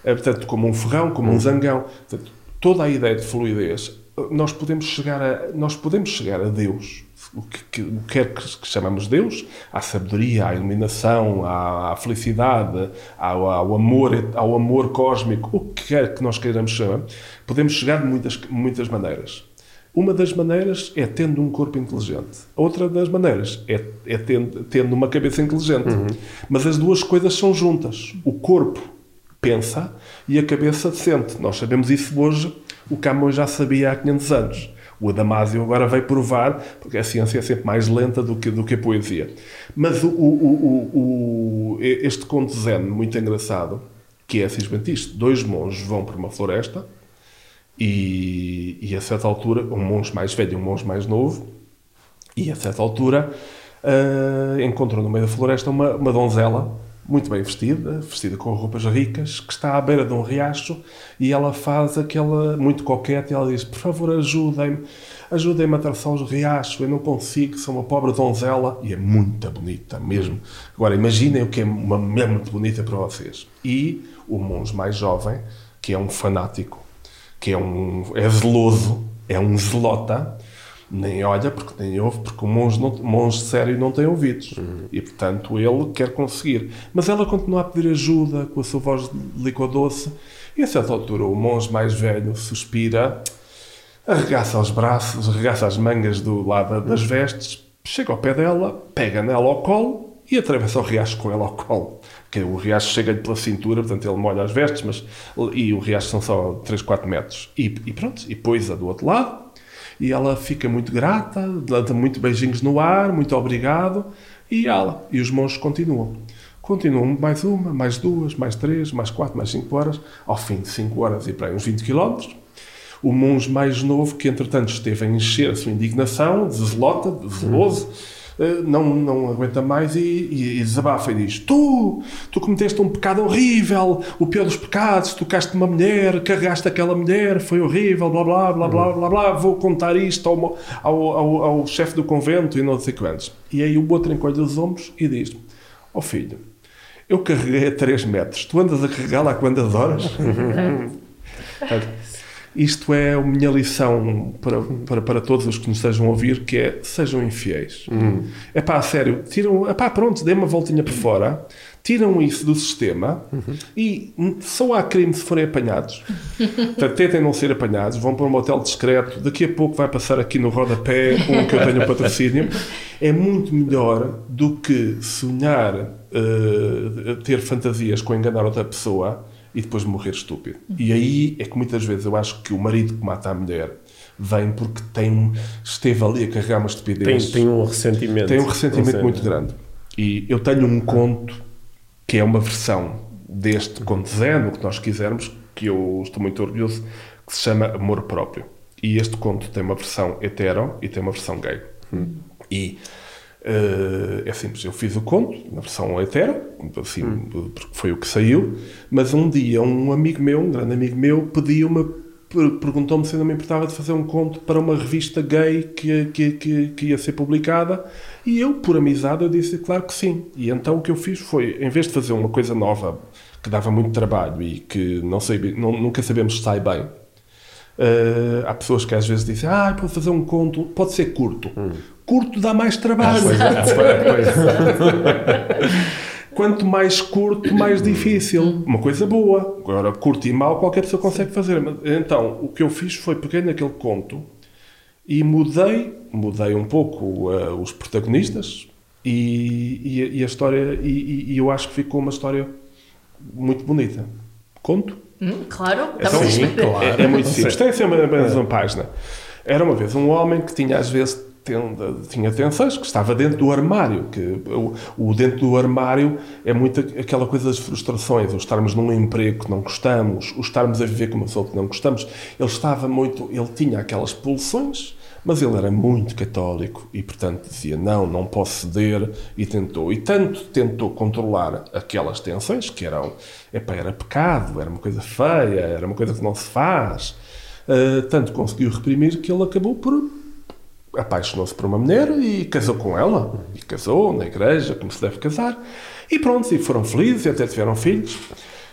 É, portanto, como um ferrão, como um zangão. Portanto, toda a ideia de fluidez, nós podemos chegar a, nós podemos chegar a Deus, o que, que, o que quer que, que chamamos Deus, à sabedoria, à iluminação, à, à felicidade, ao, ao amor, ao amor cósmico, o que quer que nós queiramos chamar, podemos chegar de muitas, muitas maneiras. Uma das maneiras é tendo um corpo inteligente. Outra das maneiras é, é tendo, tendo uma cabeça inteligente. Mas as duas coisas são juntas. O corpo pensa e a cabeça sente. Nós sabemos isso hoje, o Camões já sabia há 500 anos. O Adamásio agora veio provar, porque a ciência é sempre mais lenta do que, do que a poesia. Mas o, o, o, este conto zen, muito engraçado, que é simplesmente isto. Dois monges vão para uma floresta e, e a certa altura, um monge mais velho e um monge mais novo, e a certa altura ah, encontram no meio da floresta uma, uma donzela muito bem vestida, vestida com roupas ricas, que está à beira de um riacho e ela faz aquela muito coqueta e ela diz: Por favor, ajudem-me, ajudem-me a atravessar o riacho. Eu não consigo, sou uma pobre donzela e é muito bonita mesmo. Agora, imaginem o que é uma mulher muito bonita para vocês. E o monge mais jovem, que é um fanático, que é um é zeloso, é um zelota, nem olha porque nem ouve, porque o monge, não, monge sério não tem ouvidos. E, portanto, ele quer conseguir. Mas ela continua a pedir ajuda com a sua voz de líqua doce. E, a certa altura, o monge mais velho suspira, arregaça os braços, arregaça as mangas do lado das vestes, chega ao pé dela, pega nela ao colo e atravessa o riacho com ela ao colo. Que o riacho chega-lhe pela cintura, portanto ele molha as vestes, mas e o riacho são só 3, 4 metros. E, e pronto, e pôs-a do outro lado. E ela fica muito grata, dá muito beijinhos no ar, muito obrigado. E ela, e os monges continuam. Continuam mais uma, mais duas, mais três, mais quatro, mais cinco horas. Ao fim de cinco horas e para aí uns 20 quilómetros, o monge mais novo, que entretanto esteve a encher a sua indignação, de zelota, de zeloso, não, não aguenta mais e, e, e desabafa e diz: Tu, tu cometeste um pecado horrível, o pior dos pecados, tocaste uma mulher, carregaste aquela mulher, foi horrível, blá blá blá blá blá blá, vou contar isto ao, ao, ao, ao chefe do convento e não sei quantos. E aí o outro encolhe os ombros e diz: Ó filho, eu carreguei a 3 metros, tu andas a carregá-la há quantas horas? Isto é a minha lição para, para, para todos os que nos estejam a ouvir, que é sejam infiéis. É pá, a sério, tiram, é pá, pronto, dê uma voltinha por fora, tiram isso do sistema e hum, só há crime se forem apanhados. Portanto, tentem não ser apanhados, vão para um motel discreto, daqui a pouco vai passar aqui no rodapé um que eu tenho patrocínio. É muito melhor do que sonhar, eh, ter fantasias com enganar outra pessoa e depois morrer estúpido. E aí é que muitas vezes eu acho que o marido que mata a mulher vem porque tem esteve ali a carregar uma Tem, estupidez. tem um ressentimento. Tem um ressentimento muito grande. E eu tenho um conto que é uma versão deste conto zen, o que nós quisermos, que eu estou muito orgulhoso, que se chama Amor Próprio. E este conto tem uma versão hetero e tem uma versão gay. E eh, é simples, eu fiz o conto na versão hetero, assim, porque foi o que saiu, mas um dia um amigo meu, um grande amigo meu, pediu-me, per- perguntou-me se não me importava de fazer um conto para uma revista gay que, que, que, que ia ser publicada, e eu, por amizade, eu disse claro que sim. E então o que eu fiz foi, em vez de fazer uma coisa nova, que dava muito trabalho e que não sabe, não- nunca sabemos se sai bem, Uh, há pessoas que às vezes dizem, ah, pode fazer um conto, pode ser curto. Curto dá mais trabalho. (laughs) Quanto mais curto, mais difícil. Uma coisa boa. Agora, curto e mal, qualquer pessoa consegue fazer. Então, o que eu fiz foi peguei naquele conto e mudei, mudei um pouco uh, os protagonistas e, e, e a história, e, e, eu acho que ficou uma história muito bonita. Conto? Hum, claro, então, sim, claro. É, é, muito (laughs) simples. Tem sempre apenas uma página. Era uma vez um homem que tinha às vezes tenda, tinha tensões, que estava dentro do armário. Que o, o, dentro do armário é muito aquela coisa das frustrações, o estarmos num emprego que não gostamos, o estarmos a viver com uma pessoa que não gostamos. Ele estava muito, ele tinha aquelas pulsões, mas ele era muito católico e, portanto, dizia: Não, não posso ceder. E tentou. E tanto tentou controlar aquelas tensões, que eram, epá, era pecado, era uma coisa feia, era uma coisa que não se faz. Uh, tanto conseguiu reprimir que ele acabou por apaixonou-se por uma mulher e casou com ela. E casou na igreja, como se deve casar. E pronto, e foram felizes e até tiveram filhos.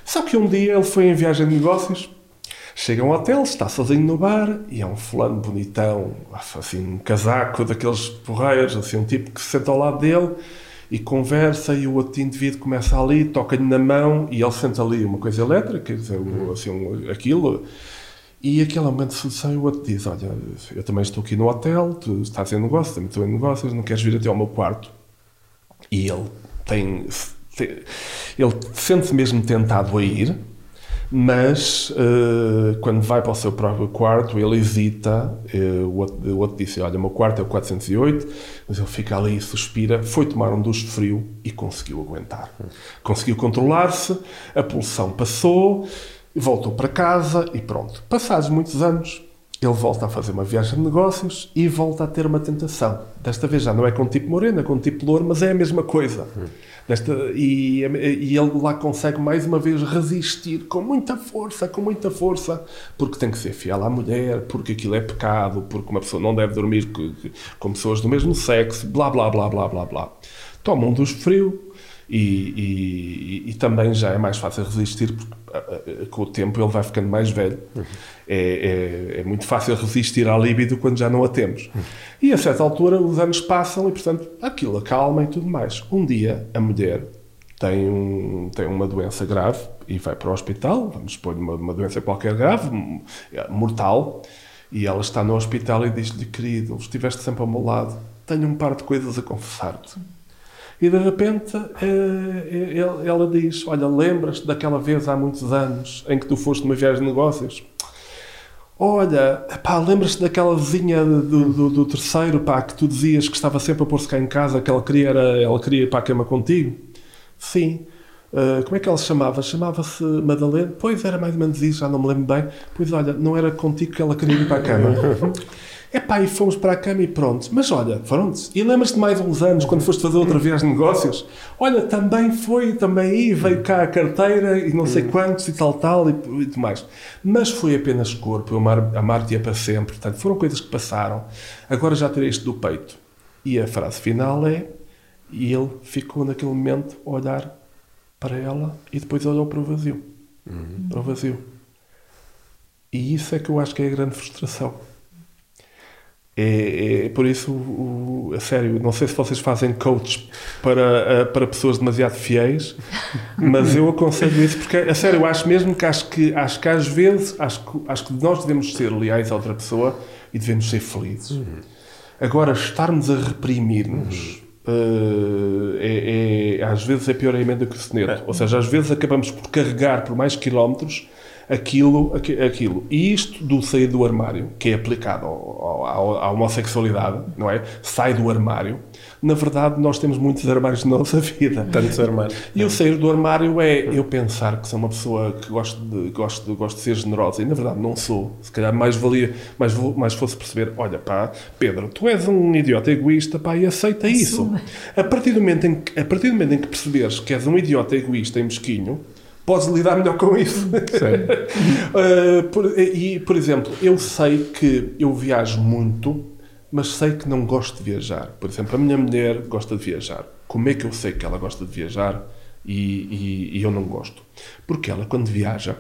Só que um dia ele foi em viagem de negócios, chega a um hotel, está sozinho no bar e é um fulano bonitão, assim, um casaco daqueles porreiros, assim, um tipo que se senta ao lado dele e conversa e o outro indivíduo começa ali, toca-lhe na mão e ele sente ali uma coisa elétrica, quer dizer, assim, um, aquilo e aquele momento de sedução e o outro diz: Olha, eu também estou aqui no hotel, tu estás em negócio, também estou em negócios, não queres vir até ao meu quarto? E ele tem. Ele sente-se mesmo tentado a ir, mas uh, quando vai para o seu próprio quarto, ele hesita. Uh, o, outro, o, outro, disse: Olha, o meu quarto é o 408, mas ele fica ali e suspira. Foi tomar um duche frio e conseguiu aguentar. Conseguiu controlar-se, a pulsão passou voltou para casa e pronto. Passados muitos anos, ele volta a fazer uma viagem de negócios e volta a ter uma tentação. Desta vez já não é com tipo moreno, é com tipo louro, mas é a mesma coisa. Desta, e, e, ele lá consegue mais uma vez resistir com muita força, com muita força, porque tem que ser fiel à mulher, porque aquilo é pecado, porque uma pessoa não deve dormir com, com pessoas do mesmo sexo, blá blá blá blá blá blá. Toma um dos frio, e, e, e, também já é mais fácil resistir porque com o tempo ele vai ficando mais velho. Uhum. É, é, é, muito fácil resistir à libido quando já não a temos. Uhum. E a certa altura os anos passam e, portanto, aquilo acalma e tudo mais. Um dia a mulher tem, um, tem uma doença grave e vai para o hospital, vamos supor uma, uma doença qualquer grave, mortal, e ela está no hospital e diz-lhe: Querido, estiveste sempre ao meu lado, tenho um par de coisas a confessar-te e de repente eh, ela diz: Olha, lembras-te daquela vez há muitos anos em que tu foste numa viagem de negócios? Olha, pá, lembras-te daquela vizinha do, do, do, terceiro, pá, que tu dizias que estava sempre a pôr-se cá em casa, que ela queria, era, ela queria ir para a cama contigo? Sim. Uh, como é que ela se chamava? Chamava-se Madalena? Pois era mais ou menos isso, já não me lembro bem. Pois olha, não era contigo que ela queria ir para a cama. (laughs) Epá, e fomos para a cama e pronto. Mas olha, pronto. E lembras-te mais uns anos, quando foste fazer outra vez negócios? Olha, também foi, também aí, veio cá a carteira e não sei quantos e tal, tal e, e tudo mais. Mas foi apenas corpo, eu amar, amar-te para sempre. Portanto, foram coisas que passaram. Agora já terei isto do peito. E a frase final é: e ele ficou naquele momento a olhar para ela e depois olhou para o vazio. Uhum. Para o vazio. E isso é que eu acho que é a grande frustração é, é, por isso, o, a sério, não sei se vocês fazem coach para, eh, para pessoas demasiado fiéis, (laughs) mas eu aconselho isso porque, a sério, eu acho mesmo que acho que, acho que às vezes, acho que, acho que nós devemos ser leais a outra pessoa e devemos ser felizes. Uhum. Agora, estarmos a reprimir-nos. Uhum. Uh, é, é, às vezes é pior a emenda que o soneto. Ou seja, às vezes acabamos por carregar por mais quilómetros aquilo, aquilo. E isto do sair do armário, que é aplicado ao, ao, à homossexualidade, não é? Sai do armário. Na verdade, nós temos muitos armários na nossa vida. Tantos armários. E o sair do armário é eu pensar que sou uma pessoa que gosto de, gosto de, gosto de ser generosa. E na verdade não sou. Se calhar mais valia, mais, mais fosse perceber, olha pá, Pedro, tu és um idiota egoísta, pá, e aceita isso. A partir, do momento em que, a partir do momento em que perceberes que és um idiota egoísta e mesquinho, podes lidar melhor com isso. uh, (laughs) por, e, por exemplo, eu sei que eu viajo muito, mas sei que não gosto de viajar. Por exemplo, a minha mulher gosta de viajar. Como é que eu sei que ela gosta de viajar e, e, e eu não gosto? Porque ela, quando viaja,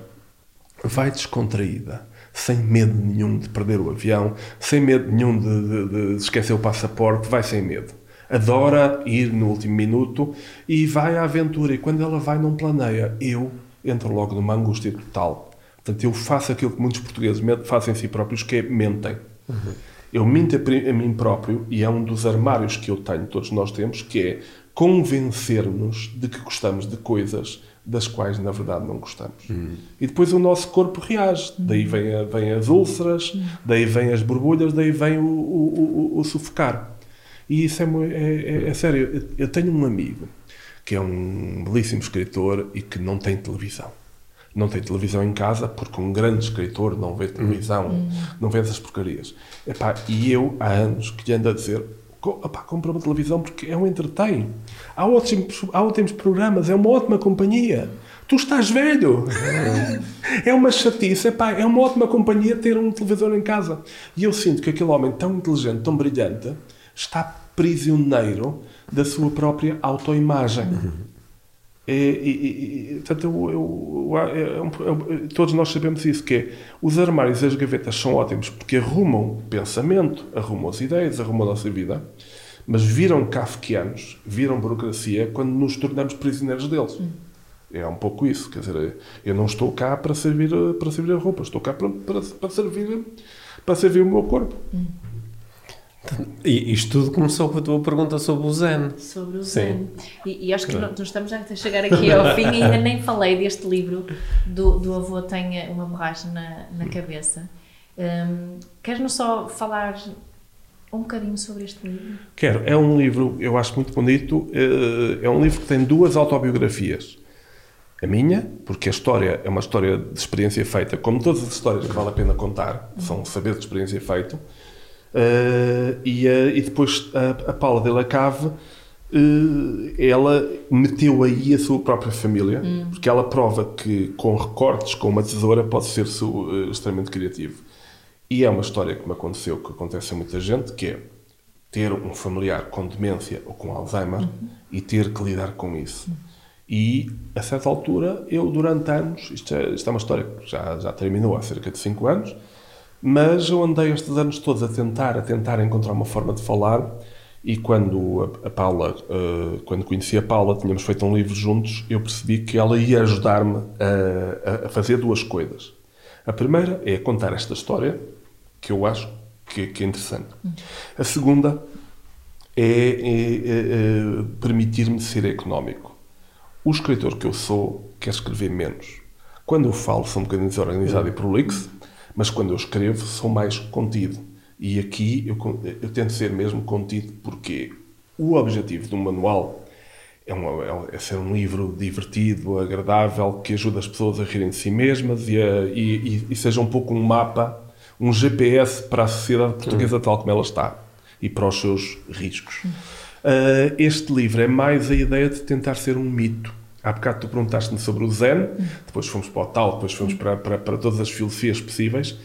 vai descontraída sem medo nenhum de perder o avião, sem medo nenhum de, de, de esquecer o passaporte, vai sem medo. Adora ir no último minuto e vai à aventura. E quando ela vai, não planeia. Eu entro logo numa angústia total. Portanto, eu faço aquilo que muitos portugueses fazem a si próprios, que é mentem. Uhum. Eu minto a, a mim próprio, e é um dos armários que eu tenho, todos nós temos, que é convencer-nos de que gostamos de coisas das quais na verdade não gostamos. Uhum. E depois o nosso corpo reage. Daí vem, a, vem as úlceras, uhum. daí vem as borbulhas, daí vem o, o, o, o sufocar. E isso é, é, é, é sério. Eu tenho um amigo que é um belíssimo escritor e que não tem televisão. Não tem televisão em casa porque um grande escritor não vê televisão, uhum. não vê essas porcarias. Epá, e eu, há anos, que lhe ando a dizer: compra uma televisão porque é um entretém. Há ótimos, há ótimos programas, é uma ótima companhia. Tu estás velho. (laughs) é uma chatice. Epá, é uma ótima companhia ter um televisor em casa. E eu sinto que aquele homem tão inteligente, tão brilhante, está prisioneiro da sua própria autoimagem. Uhum. E, e, portanto, todos nós sabemos isso, que é, os armários e as gavetas são ótimos porque arrumam pensamento, arrumam as ideias, arrumam a nossa vida, mas viram kafkianos, viram burocracia quando nos tornamos prisioneiros deles. É um pouco isso, quer dizer, eu não estou cá para servir, para servir a roupa, estou cá para, para, para servir, para servir o meu corpo. Hum. E isto tudo começou com a tua pergunta sobre o Zen. Sobre o Zen. E, e, acho que nós estamos a chegar aqui ao fim e ainda nem falei deste livro do, do avô Tenha uma borracha na, na cabeça. Um, Queres-nos só falar um bocadinho sobre este livro? Quero. É um livro, eu acho muito bonito. Eh, é um livro que tem duas autobiografias. A minha, porque a história é uma história de experiência feita, como todas as histórias que vale a pena contar, são saber de experiência feito Uh, e, uh, e, depois a, a Paula de la Cave, uh, ela meteu aí a sua própria família, hum. porque ela prova que com recortes, com uma tesoura, pode ser extremamente criativo. E é uma história que me aconteceu, que acontece a muita gente, que é ter um familiar com demência ou com Alzheimer uhum. e ter que lidar com isso. Uhum. E, a certa altura, eu, durante anos, isto é, isto é uma história que já, já terminou há cerca de 5 anos, mas eu andei estes anos todos a tentar, a tentar encontrar uma forma de falar e quando a, Paula, uh, quando conheci a Paula, tínhamos feito um livro juntos, eu percebi que ela ia ajudar-me a, a, fazer duas coisas. A primeira é contar esta história, que eu acho que, que é interessante. A segunda é, é, é, é permitir-me ser económico. O escritor que eu sou quer escrever menos. Quando eu falo, sou um bocadinho desorganizado e prolixo, mas quando eu escrevo sou mais contido. E aqui eu, eu tento ser mesmo contido porque o objetivo do manual é, uma, é, ser um livro divertido, agradável, que ajuda as pessoas a rirem de si mesmas e, a, e, e, seja um pouco um mapa, um GPS para a sociedade portuguesa uhum. tal como ela está e para os seus riscos. Uh, este livro é mais a ideia de tentar ser um mito Há bocado tu perguntaste-me sobre o Zen, depois fomos para o Tao, depois fomos para, para, para todas as filosofias possíveis.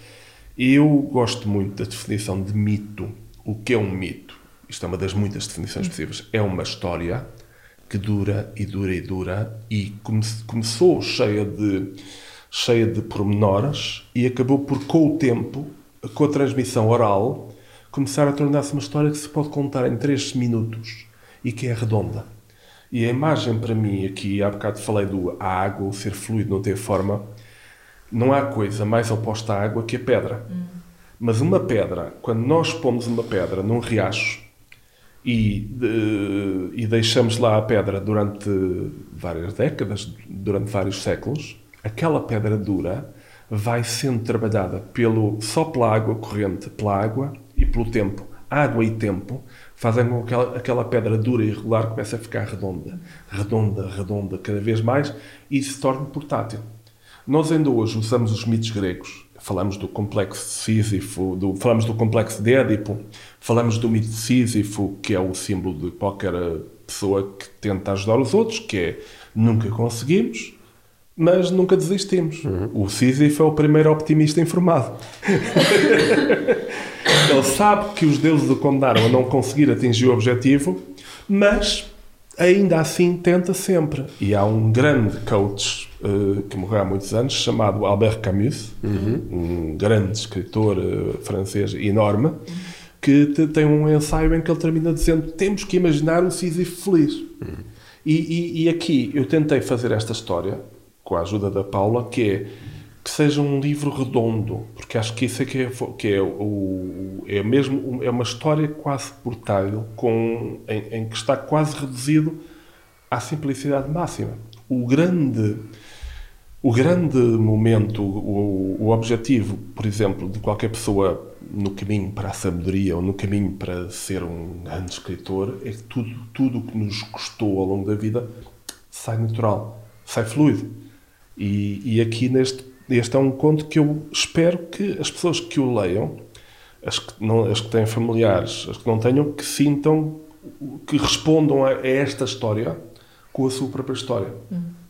Eu gosto muito da definição de mito. O que é um mito? Isto é uma das muitas definições possíveis. É uma história que dura e dura e dura e come, começou cheia de, cheia de pormenores e acabou por, com o tempo, com a transmissão oral, começar a tornar-se uma história que se pode contar em 3 minutos e que é redonda. E a imagem para mim aqui, há bocado falei do a água, o ser fluido, não ter forma, não há coisa mais oposta à água que a pedra. Mas uma pedra, quando nós pomos uma pedra num riacho e, de, e deixamos lá a pedra durante várias décadas, durante vários séculos, aquela pedra dura vai sendo trabalhada pelo, só pela água corrente, pela água e pelo tempo. Água e tempo fazem com que aquela, pedra dura e irregular comece a ficar redonda, redonda, redonda, cada vez mais e se torne portátil. Nós ainda hoje usamos os mitos gregos. Falamos do complexo de Sísifo, do, falamos do complexo de Édipo, falamos do mito de Sísifo, que é o símbolo de qualquer pessoa que tenta ajudar os outros, que é nunca conseguimos, mas nunca desistimos. Uhum. O Sísifo é o primeiro optimista informado. (laughs) Ele sabe que os deuses o condenaram a não conseguir atingir o objetivo, mas ainda assim tenta sempre. E há um grande coach uh, que morreu há muitos anos, chamado Albert Camus, um grande escritor uh, francês enorme, que te- tem um ensaio em que ele termina dizendo temos que imaginar um Sísifo feliz. E, e- e aqui eu tentei fazer esta história, com a ajuda da Paula, que é que seja um livro redondo, porque acho que isso é que é, que é, o, é mesmo é uma história quase portátil, com, em, em que está quase reduzido à simplicidade máxima. O grande o grande momento, o, o objetivo, por exemplo, de qualquer pessoa no caminho para a sabedoria ou no caminho para ser um grande escritor é que tudo o que nos custou ao longo da vida sai natural, sai fluido. E, e aqui neste este é um conto que eu espero que as pessoas que o leiam, as que, não, as que têm familiares, as que não tenham, que sintam, que respondam a, a esta história com a sua própria história.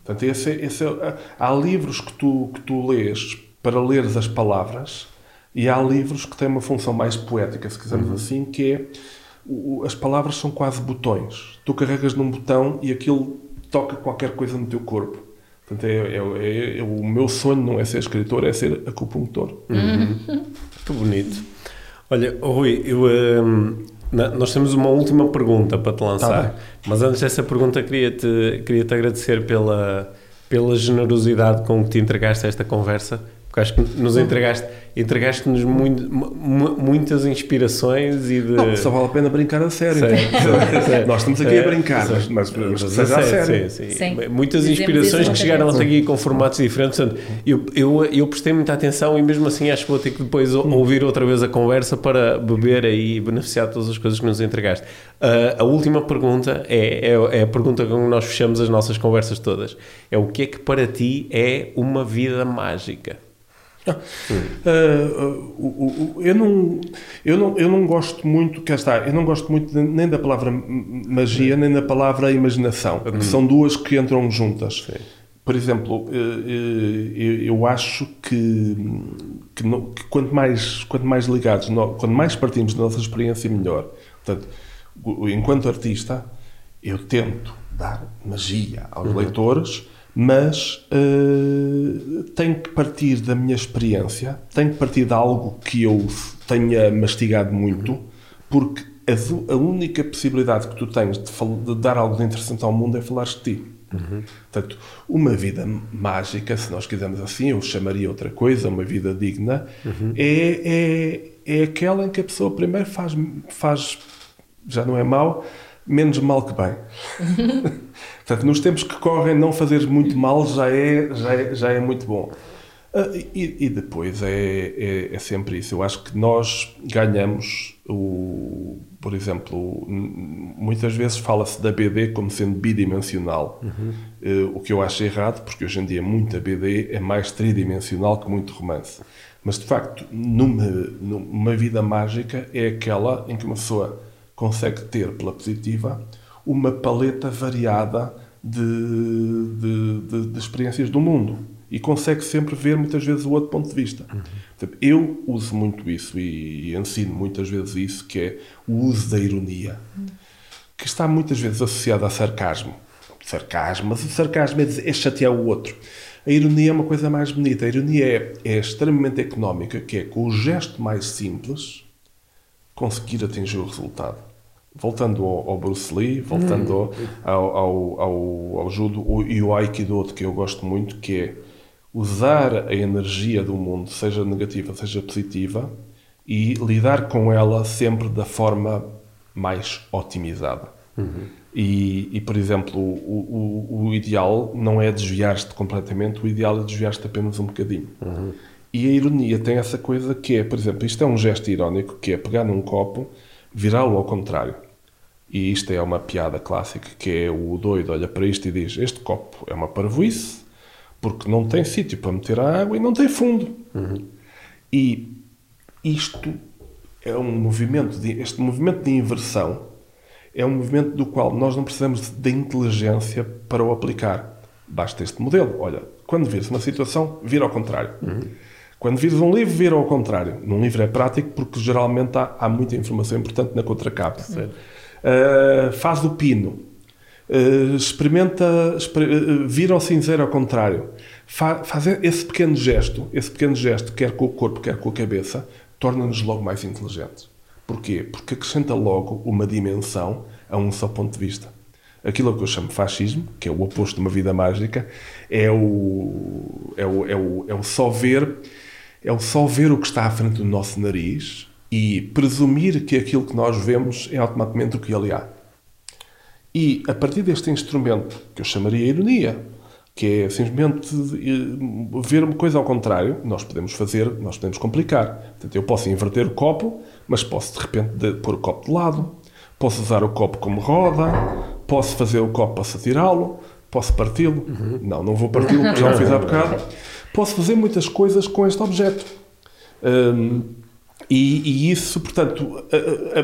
Portanto, esse, é- esse é- há livros que tu, que tu lês para leres as palavras e há livros que têm uma função mais poética, se quisermos assim, que é o- as palavras são quase botões. Tu carregas num botão e aquilo toca qualquer coisa no teu corpo. Portanto, é, é- é- é- o meu sonho não é ser escritor, é ser acupuntor. Que bonito. Olha, Rui, eu, na- nós temos uma última pergunta para te Tá lançar. bem. mas antes dessa pergunta, queria-te queria -te agradecer pela, pela generosidade com que te entregaste a esta conversa. Porque acho que nos entregaste, entregaste-nos muitas inspirações e de. Não, só vale a pena brincar a sério. Então. (laughs) Nós estamos aqui É, a brincar, sei. mas, mas, mas a sério, sério. Sim, sim. Sim. Muitas Dizemos inspirações que chegaram até aqui com formatos diferentes. Portanto, eu, eu, eu prestei muita atenção e mesmo assim acho que vou ter que depois ouvir outra vez a conversa para beber aí e beneficiar de todas as coisas que nos entregaste. Ah, a última pergunta é, é, é a pergunta com que nós fechamos as nossas conversas todas. É o que é que para ti é uma vida mágica? O- o- eu, não, eu, não, eu não gosto muito, cá está, eu não gosto muito nem da palavra magia, nem da palavra imaginação. que São duas que entram juntas. Por exemplo, eh, eh, eu, acho que, que, não- que quanto, mais, quanto mais ligados, quanto mais partimos da nossa experiência, melhor. Portanto, enquanto artista, eu tento dar magia aos leitores, mas eh, tenho que partir da minha experiência, tenho que partir de algo que eu tenha mastigado muito, porque a, a única possibilidade que tu tens de, de dar algo de interessante ao mundo é falar de ti. Portanto, uma vida mágica, se nós quisermos assim, eu chamaria outra coisa, uma vida digna, é, é, é aquela em que a pessoa primeiro faz, faz já não é mau, menos mal que bem. (laughs) Portanto, nos tempos que correm, não fazer muito mal já é, já é, já é muito bom. Ah, e, e depois é, é, é sempre isso. Eu acho que nós ganhamos, o, por exemplo, muitas vezes fala-se da BD como sendo bidimensional, Eh, o que eu acho errado, porque hoje em dia muita BD é mais tridimensional que muito romance. Mas de facto, numa, numa vida mágica é aquela em que uma pessoa consegue ter, pela positiva, uma paleta variada de, de, de- de experiências do mundo e consegue sempre ver muitas vezes o outro ponto de vista. Portanto, eu uso muito isso e, e ensino muitas vezes isso, que é o uso da ironia, que está muitas vezes associado a sarcasmo. Sarcasmo, mas o sarcasmo é, dizer- é chatear o outro. A ironia é uma coisa mais bonita. A ironia é, é extremamente económica, que é com o gesto mais simples conseguir atingir o resultado. Voltando ao, ao Bruce Lee, voltando ao, ao, ao, ao judo o- e o aikido, que eu gosto muito, que é usar a energia do mundo, seja negativa, seja positiva, e lidar com ela sempre da forma mais otimizada. E, e, por exemplo, o, o, o ideal não é desviar-te completamente, o ideal é desviar-te apenas um bocadinho. E a ironia tem essa coisa que é, por exemplo, isto é um gesto irónico, que é pegar num copo, virá-lo ao contrário. E isto é uma piada clássica, que é o doido olha para isto e diz, este copo é uma parvoíce, porque não tem sítio para meter a água e não tem fundo. E isto é um movimento, de, este movimento de inversão é um movimento do qual nós não precisamos de inteligência para o aplicar. Basta este modelo. Olha, quando vires uma situação, vira ao contrário. Quando vires um livro, vira ao contrário. Num livro é prático porque geralmente há, há muita informação importante na contracapa. Uh, faz o pino. Uh, experimenta exper uh, vir ao cinzeiro ao contrário. Fa fazer esse pequeno gesto, esse pequeno gesto, quer com o corpo, quer com a cabeça, torna-nos logo mais inteligentes. Porquê? Porque acrescenta logo uma dimensão a um só ponto de vista. Aquilo que eu chamo fascismo, que é o oposto de uma vida mágica, é o, é o, é o, é o só ver é o só ver o que está à frente do nosso nariz e presumir que aquilo que nós vemos é automaticamente o que ali há. E a partir deste instrumento, que eu chamaria ironia, que é simplesmente eh, ver uma coisa ao contrário, nós podemos fazer, nós podemos complicar. Portanto, eu posso inverter o copo, mas posso de repente pôr o copo de lado, posso usar o copo como roda, posso fazer o copo para tirá-lo, posso parti-lo. Uhum. Não, não vou parti-lo, porque já o fiz há bocado. Posso fazer muitas coisas com este objeto. Um, e, e, isso, portanto,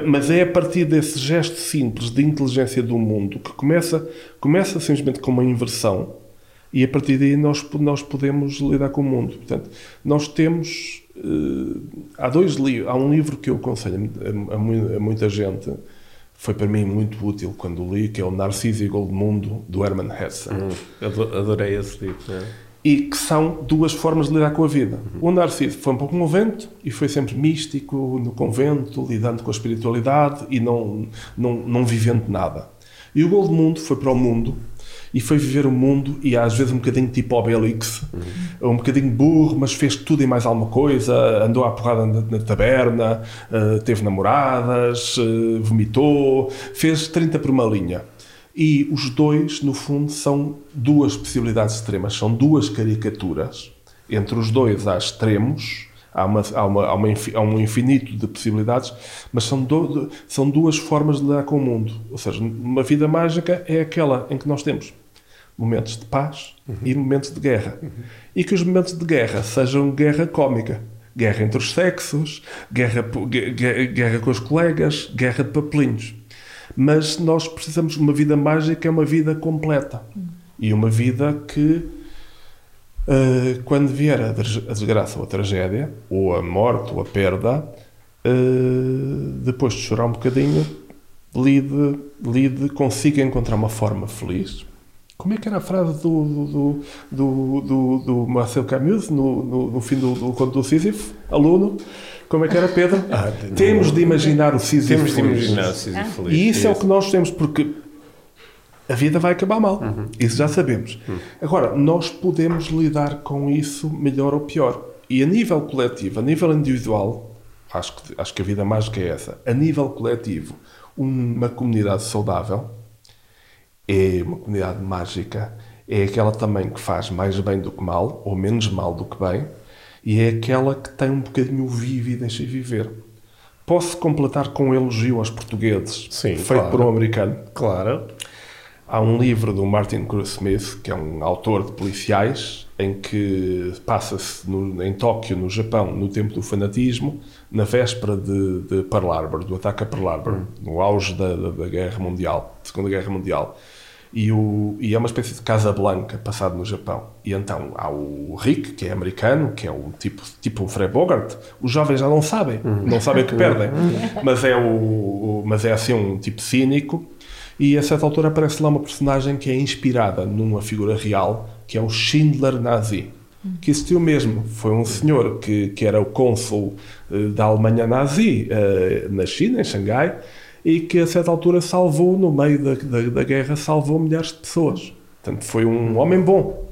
mas é a partir desse gesto simples de inteligência do mundo que começa, começa simplesmente com uma inversão e a partir daí nós, nós podemos lidar com o mundo. Portanto, nós temos. Uh, há dois livros. Há um livro que eu aconselho a, a, muita gente, foi para mim muito útil quando li, que é o Narciso e Goldmundo, do Hermann Hesse. Hum, adorei esse livro. É? E que são duas formas de lidar com a vida. Uhum. O Narciso foi um pouco no convento e foi sempre místico no convento, lidando com a espiritualidade e não, não, não vivendo nada. E o Goldmundo foi para o mundo e foi viver o mundo e às vezes um bocadinho tipo Obelix, uhum. um bocadinho burro, mas fez tudo e mais alguma coisa, andou à porrada na, na taberna, uh, teve namoradas, uh, vomitou, fez 30 por uma linha. E os dois, no fundo, são duas possibilidades extremas, são duas caricaturas. Entre os dois há extremos, há, uma, há, uma, há, uma, há um infinito de possibilidades, mas são, do, são duas formas de lidar com o mundo. Ou seja, uma vida mágica é aquela em que nós temos momentos de paz uhum. e momentos de guerra. Uhum. E que os momentos de guerra sejam guerra cómica. Guerra entre os sexos, guerra, guerra, guerra com os colegas, guerra de papelinhos. Mas nós precisamos de uma vida mágica, é uma vida completa. E uma vida que, uh, quando vier a desgraça ou a tragédia, ou a morte ou a perda, uh, depois de chorar um bocadinho, lide, lide, consiga encontrar uma forma feliz. Como é que era a frase do, do, do, do, do Marcel Camus no, no, no fim do, do conto do Sísifo? Aluno, como é que era, Pedro? Ah, (laughs) temos de imaginar o Sísifo Temos de imaginar o Sísifo feliz. E isso é o que nós temos, porque a vida vai acabar mal. Uhum. Isso já sabemos. Uhum. Agora, nós podemos lidar com isso melhor ou pior. E a nível coletivo, a nível individual, acho que, acho que a vida mágica é essa. A nível coletivo, uma comunidade saudável é uma comunidade mágica, é aquela também que faz mais bem do que mal, ou menos mal do que bem, e é aquela que tem um bocadinho vive e deixa viver. Posso completar com um elogio aos portugueses, Sim, feito claro. por um americano. Claro. Há um livro do Martin Cruz Smith, que é um autor de policiais, em que passa-se em Tóquio, no Japão, no tempo do fanatismo, na véspera de, de Pearl Harbor, do ataque a Pearl Harbor, hum. no auge da, da, da Guerra Mundial, Segunda Guerra Mundial. E, o, e é uma espécie de Casa Blanca passado no Japão. E então há o Rick, que é americano, que é um tipo, tipo um Frei Bogart. Os jovens já não sabem, não sabem que perdem. Mas é, o, o, mas é assim um tipo cínico. E a certa altura aparece lá uma personagem que é inspirada numa figura real, que é o Schindler nazi. Que existiu mesmo. Foi um senhor que, que era o cônsul uh, da Alemanha nazi uh, na China, em Xangai e que a certa altura salvou, no meio da, da, da guerra, salvou milhares de pessoas. Portanto, foi um homem bom.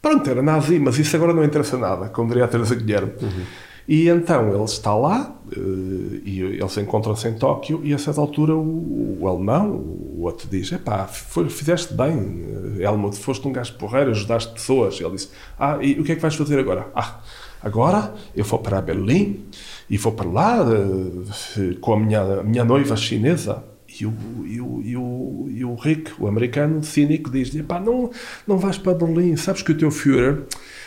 Pronto, era nazi, mas isso agora não interessa nada, como diria a Teresa Guilherme. Uhum. E então ele está lá, uh, e eles encontram-se em Tóquio, e a certa altura o, o alemão, o outro diz: Epá, foi, fizeste bem, eh, Helmut, foste um gajo porreiro, ajudaste pessoas. Ele disse: Ah, e o que é que vais fazer agora? Ah, agora eu vou para Berlim e vou para lá uh, com a minha, a minha noiva chinesa. E o, e, o, e, o, e o Rick, o americano cínico, diz-lhe: não, não vais para Berlim, sabes que o teu Führer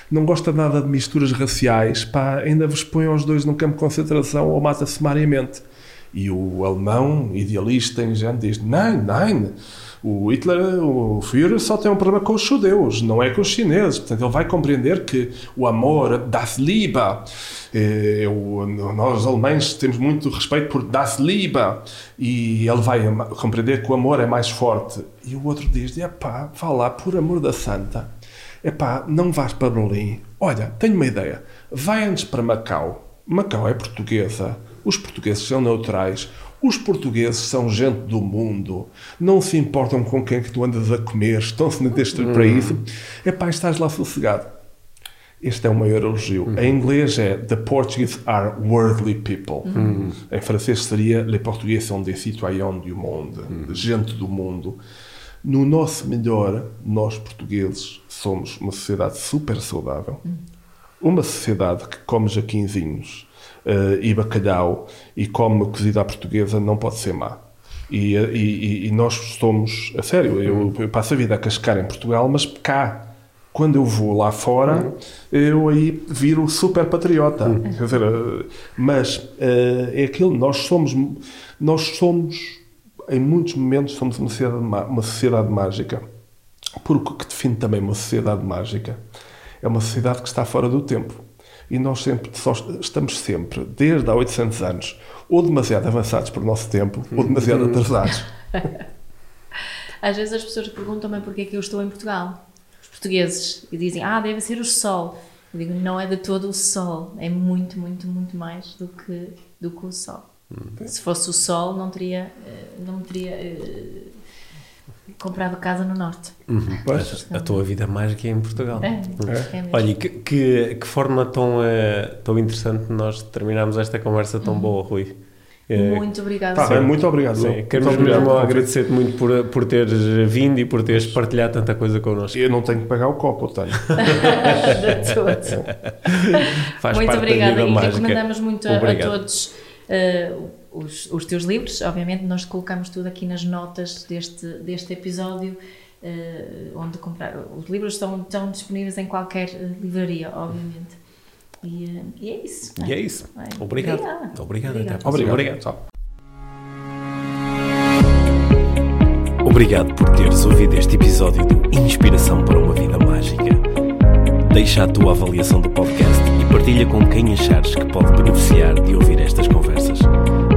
não gosta nada de misturas raciais, pá, ainda vos põe aos dois num campo de concentração ou mata-se sumariamente. E o alemão, idealista, ingênuo, diz: Não, não, o Hitler, o Führer, só tem um problema com os judeus, não é com os chineses. Portanto, ele vai compreender que o amor, das Liebe, é, o, nós alemães temos muito respeito por das Liebe, e ele vai compreender que o amor é mais forte. E o outro diz: pá, vá lá, por amor da santa, pá, não vais para Berlim. Olha, tenho uma ideia, vai antes para Macau. Macau é portuguesa, os portugueses são neutrais, os portugueses são gente do mundo, não se importam com quem é que tu andas a comer, estão-se neste hum. para isso. É pá, estás lá sossegado. Este é o maior elogio. Hum. Em inglês é The Portuguese are worldly people. Hum. Em francês seria Les Portugais sont des citoyens du monde, hum. gente do mundo. No nosso melhor, nós portugueses somos uma sociedade super saudável, hum. uma sociedade que come jaquinzinhos, uh, e bacalhau e come cozida à portuguesa não pode ser má. E, e, e nós somos, a sério, eu, eu, passo a vida a cascar em Portugal, mas cá, quando eu vou lá fora, eu aí viro super patriota. Quer dizer, eh, mas uh, é aquilo, nós somos, nós somos, em muitos momentos, somos uma sociedade, uma sociedade mágica. Porque o que define também uma sociedade mágica é uma sociedade que está fora do tempo e nós sempre só estamos sempre, desde há 800 anos, ou demasiado avançados para o nosso tempo, ou demasiado uhum. atrasados. (laughs) Às vezes as pessoas perguntam-me porque é que eu estou em Portugal. Os portugueses e dizem, ah, deve ser o sol. Eu digo, não é de todo o sol, é muito, muito, muito mais do que, do que o sol. Hum. Se fosse o sol, não teria, eh, não teria eh, comprava casa no Norte. Uhum. A, a, tua vida mágica é em Portugal. É, é. é Olha, que, que, que, forma tão, uh, tão interessante nós terminamos esta conversa tão uhum. boa, Rui. Uh, muito obrigado. Tá, muito obrigado. Sim, queremos mesmo agradecer-te muito por, por teres vindo e por teres partilhado tanta coisa connosco. Eu não tenho que pagar o copo, eu tenho. (laughs) De todo. Faz muito obrigada e recomendamos muito a, a, todos. Uh, os, os teus livros, obviamente nós colocamos tudo aqui nas notas deste, deste episódio, uh, onde comprar. Os livros estão, estão disponíveis em qualquer eh, livraria, obviamente. E, uh, e é isso. E é isso. É. Obrigado. Obrigado. Obrigado. Obrigado. Obrigado. Obrigado. Obrigado por teres ouvido este episódio de Inspiração para uma Vida Mágica. Deixa a tua avaliação do podcast e partilha com quem achares que pode beneficiar de ouvir estas conversas